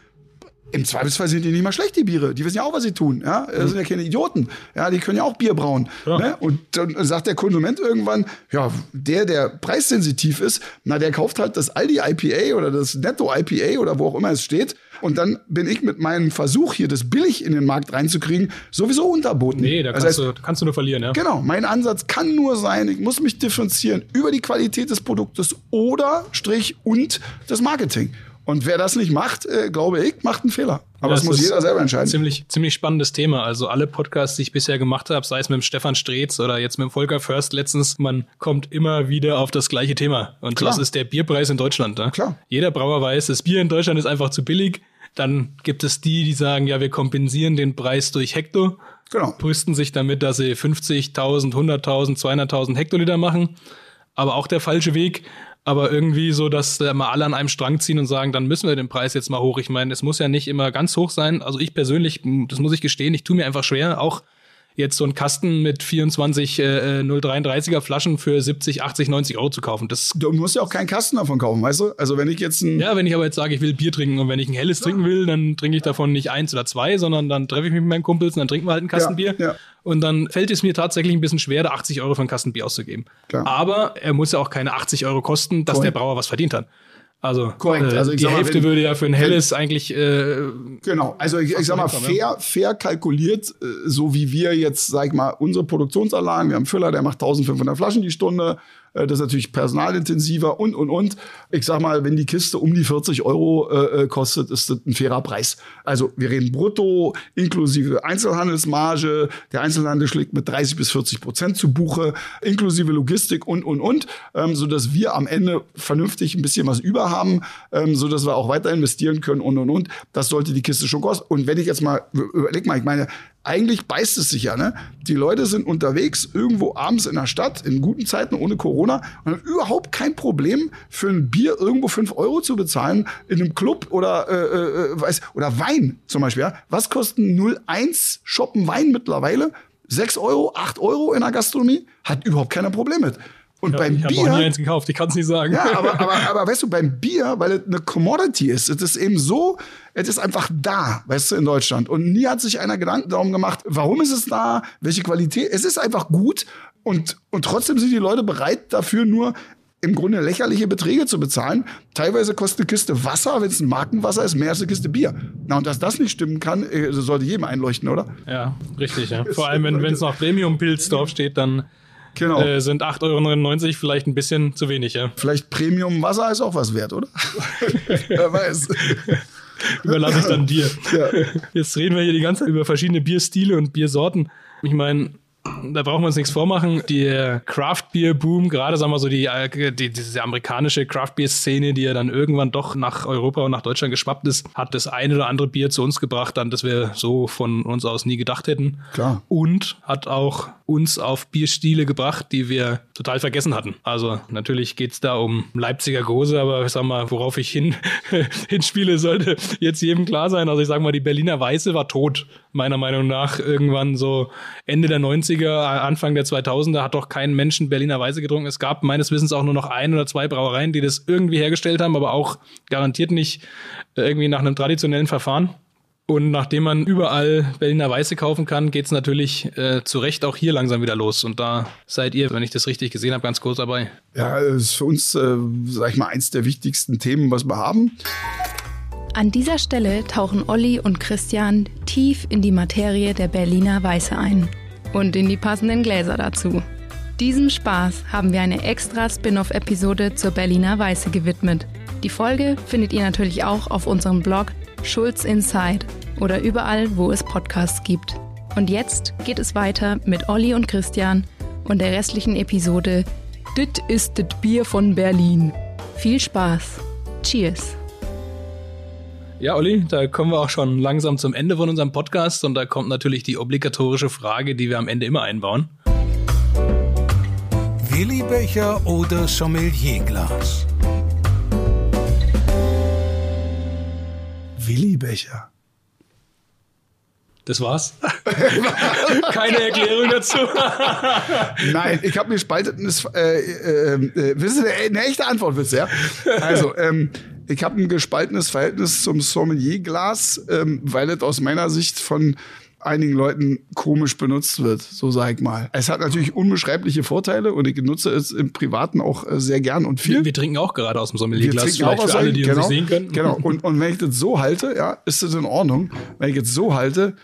im Zweifelsfall sind die nicht mal schlecht, die Biere. Die wissen ja auch, was sie tun. Ja? Das sind ja keine Idioten. Ja, die können ja auch Bier brauen. Ja. Ne? Und dann sagt der Konsument irgendwann, ja, der, der preissensitiv ist, na, der kauft halt das Aldi IPA oder das Netto IPA oder wo auch immer es steht. Und dann bin ich mit meinem Versuch hier, das billig in den Markt reinzukriegen, sowieso unterboten. Nee, da kannst, das heißt, du, kannst du nur verlieren, ja. Genau. Mein Ansatz kann nur sein, ich muss mich differenzieren über die Qualität des Produktes oder Strich und das Marketing. Und wer das nicht macht, äh, glaube ich, macht einen Fehler. Aber ja, das, muss jeder selber entscheiden. Ziemlich, ziemlich spannendes Thema. Also alle Podcasts, die ich bisher gemacht habe, sei es mit dem Stefan Streetz oder jetzt mit dem Volker Först letztens, man kommt immer wieder auf das gleiche Thema. Und Klar. das ist der Bierpreis in Deutschland. Ne? Klar. Jeder Brauer weiß, das Bier in Deutschland ist einfach zu billig. Dann gibt es die, die sagen, ja, wir kompensieren den Preis durch Hektar. Genau. Brüsten sich damit, dass sie 50.000, 100.000, 200.000 Hektoliter machen. Aber auch der falsche Weg aber irgendwie so, dass äh, mal alle an einem Strang ziehen und sagen, dann müssen wir den Preis jetzt mal hoch. Ich meine, es muss ja nicht immer ganz hoch sein. Also ich persönlich, das muss ich gestehen, ich tue mir einfach schwer, auch jetzt so einen Kasten mit 24 äh, 033er Flaschen für 70, 80, 90 Euro zu kaufen. Das du musst ja auch keinen Kasten davon kaufen, weißt du? Also wenn ich jetzt ein Ja, wenn ich aber jetzt sage, ich will Bier trinken und wenn ich ein helles ja. trinken will, dann trinke ich davon nicht eins oder zwei, sondern dann treffe ich mich mit meinen Kumpels und dann trinken wir halt einen Kasten Bier. Ja. Und dann fällt es mir tatsächlich ein bisschen schwer, da 80 Euro für einen Kasten Bier auszugeben. Klar. Aber er muss ja auch keine 80 Euro kosten, dass Cool. der Brauer was verdient hat. Also, Korrekt. Äh, also die Hälfte mal, wenn, würde ja für ein helles wenn, eigentlich. Äh, genau, also ich, ich sag mal, fair, fair kalkuliert, äh, so wie wir jetzt, sag ich mal, unsere Produktionsanlagen, wir haben einen Füller, der macht 1500 Flaschen die Stunde, das ist natürlich personalintensiver und, und, und. Ich sag mal, wenn die Kiste um die 40 Euro äh, äh, kostet, ist das ein fairer Preis. Also wir reden brutto, inklusive Einzelhandelsmarge. Der Einzelhandel schlägt mit 30 bis 40 Prozent zu Buche, inklusive Logistik und, und, und, ähm, sodass wir am Ende vernünftig ein bisschen was über haben, ähm, sodass wir auch weiter investieren können und, und, und. Das sollte die Kiste schon kosten. Und wenn ich jetzt mal, überleg mal, ich meine, eigentlich beißt es sich ja, ne? Die Leute sind unterwegs, irgendwo abends in der Stadt, in guten Zeiten, ohne Corona, und haben überhaupt kein Problem, für ein Bier irgendwo fünf Euro zu bezahlen, in einem Club oder, äh, äh, weiß, oder Wein zum Beispiel, ja? Was kosten 0,1 Shoppen Wein mittlerweile? 6 Euro, 8 Euro in der Gastronomie? Hat überhaupt keiner Problem mit. Und Ja, beim ich habe Bier. auch nie eins gekauft, ich kann es nicht sagen. Ja, aber, aber, aber weißt du, beim Bier, weil es eine Commodity ist, es ist eben so, es ist einfach da, weißt du, in Deutschland. Und nie hat sich einer Gedanken darum gemacht, warum ist es da, welche Qualität. Es ist einfach gut und, und trotzdem sind die Leute bereit dafür nur im Grunde lächerliche Beträge zu bezahlen. Teilweise kostet eine Kiste Wasser, wenn es ein Markenwasser ist, mehr als eine Kiste Bier. Na, und dass das nicht stimmen kann, äh, sollte jedem einleuchten, oder? Ja, richtig, ja. Vor allem, wenn es noch Premium-Pilz draufsteht, dann Genau. äh, sind 8,99 Euro vielleicht ein bisschen zu wenig, ja. Vielleicht Premium Wasser ist auch was wert, oder? Wer weiß. Überlasse ich dann dir. Ja. Jetzt reden wir hier die ganze Zeit über verschiedene Bierstile und Biersorten. Ich meine, da brauchen wir uns nichts vormachen. Der Craft-Beer-Boom, gerade sagen wir so die, äh, die diese amerikanische Craft-Beer-Szene, die ja dann irgendwann doch nach Europa und nach Deutschland geschwappt ist, hat das eine oder andere Bier zu uns gebracht, an das wir so von uns aus nie gedacht hätten. Klar. Und hat auch uns auf Bierstile gebracht, die wir total vergessen hatten. Also natürlich geht's da um Leipziger Gose, aber ich sag mal, worauf ich hin, hinspiele, sollte jetzt jedem klar sein. Also ich sag mal, die Berliner Weiße war tot, meiner Meinung nach. Irgendwann so Ende der 90er, Anfang der 2000er hat doch kein Menschen Berliner Weiße getrunken. Es gab meines Wissens auch nur noch ein oder zwei Brauereien, die das irgendwie hergestellt haben, aber auch garantiert nicht irgendwie nach einem traditionellen Verfahren. Und nachdem man überall Berliner Weiße kaufen kann, geht's natürlich äh, zu Recht auch hier langsam wieder los. Und da seid ihr, wenn ich das richtig gesehen habe, ganz kurz dabei. Ja, das ist für uns, äh, sag ich mal, eins der wichtigsten Themen, was wir haben. An dieser Stelle tauchen Olli und Christian tief in die Materie der Berliner Weiße ein. Und in die passenden Gläser dazu. Diesem Spaß haben wir eine extra Spin-off-Episode zur Berliner Weiße gewidmet. Die Folge findet ihr natürlich auch auf unserem Blog Schulz Inside oder überall, wo es Podcasts gibt. Und jetzt geht es weiter mit Olli und Christian und der restlichen Episode Dit ist das Bier von Berlin. Viel Spaß. Cheers. Ja, Olli, da kommen wir auch schon langsam zum Ende von unserem Podcast. Und da kommt natürlich die obligatorische Frage, die wir am Ende immer einbauen. Willi-Becher oder Sommelierglas? Willi-Becher. Das war's. Keine Erklärung dazu. Nein, ich habe mir gespaltenes, äh, äh, äh, wissen Sie, eine echte Antwort willst du, ja? Also, ähm, ich habe ein gespaltenes Verhältnis zum Sommelierglas, ähm, weil es aus meiner Sicht von einigen Leuten komisch benutzt wird, so sag ich mal. Es hat natürlich unbeschreibliche Vorteile und ich nutze es im Privaten auch äh, sehr gern und viel. Wir, wir trinken auch gerade aus dem Sommelierglas, auch vielleicht aus für alle, die genau, uns nicht sehen können. Genau. Und, und wenn ich das so halte, ja, ist das in Ordnung. Wenn ich jetzt so halte,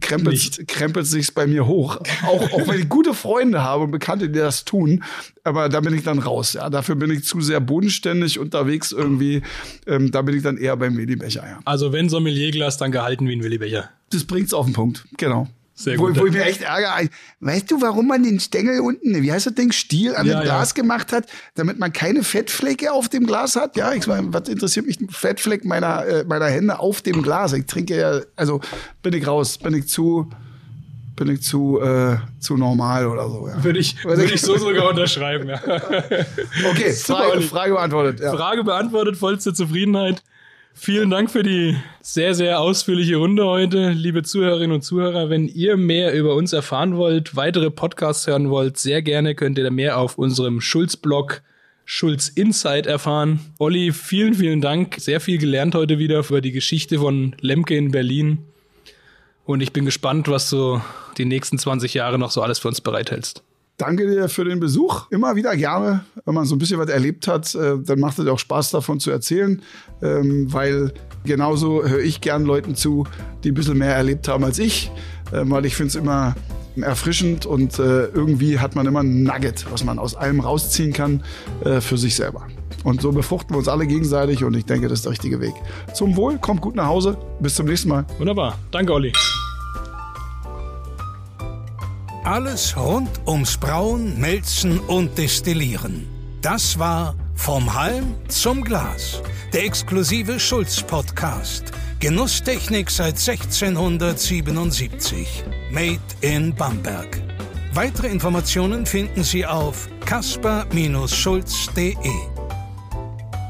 krempelt, krempelt sich's bei mir hoch. Auch, auch wenn ich gute Freunde habe und Bekannte, die das tun. Aber da bin ich dann raus. Ja, dafür bin ich zu sehr bodenständig unterwegs irgendwie. Ähm, da bin ich dann eher beim Willibecher. Ja. Also wenn Sommelierglas, dann gehalten wie ein Willibecher. Das bringt's auf den Punkt. Genau. Sehr wo, gut. wo ich mir echt ärgere. Weißt du, warum man den Stängel unten, wie heißt das Ding, Stiel an Ja, dem ja. Glas gemacht hat, damit man keine Fettflecke auf dem Glas hat? Ja, ich meine, was interessiert mich ein Fettfleck meiner, äh, meiner Hände auf dem Glas? Ich trinke ja, also bin ich raus, bin ich zu, bin ich zu, äh, zu normal oder so. Ja. Würde ich, würde ich so sogar unterschreiben. Ja. Okay, Frage. Frage beantwortet. Ja. Frage beantwortet, vollste Zufriedenheit. Vielen Dank für die sehr, sehr ausführliche Runde heute, liebe Zuhörerinnen und Zuhörer. Wenn ihr mehr über uns erfahren wollt, weitere Podcasts hören wollt, sehr gerne könnt ihr da mehr auf unserem Schulz-Blog Schulz Insight erfahren. Olli, vielen, vielen Dank. Sehr viel gelernt heute wieder über die Geschichte von Lemke in Berlin. Und ich bin gespannt, was du die nächsten 20 Jahre noch so alles für uns bereithältst. Danke dir für den Besuch. Immer wieder gerne. Wenn man so ein bisschen was erlebt hat, äh, dann macht es auch Spaß davon zu erzählen, ähm, weil genauso höre ich gern Leuten zu, die ein bisschen mehr erlebt haben als ich, äh, weil ich finde es immer erfrischend und äh, irgendwie hat man immer ein Nugget, was man aus allem rausziehen kann für sich selber. Und so befruchten wir uns alle gegenseitig und ich denke, das ist der richtige Weg. Zum Wohl, kommt gut nach Hause. Bis zum nächsten Mal. Wunderbar. Danke, Olli. Alles rund ums Brauen, Melzen und Destillieren. Das war Vom Halm zum Glas, der exklusive Schulz-Podcast. Genusstechnik seit 1677. Made in Bamberg. Weitere Informationen finden Sie auf kasper-schulz.de.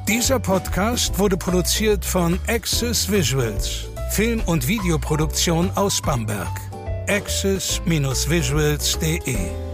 Dieser Podcast wurde produziert von Access Visuals, Film- und Videoproduktion aus Bamberg. access-visuals.de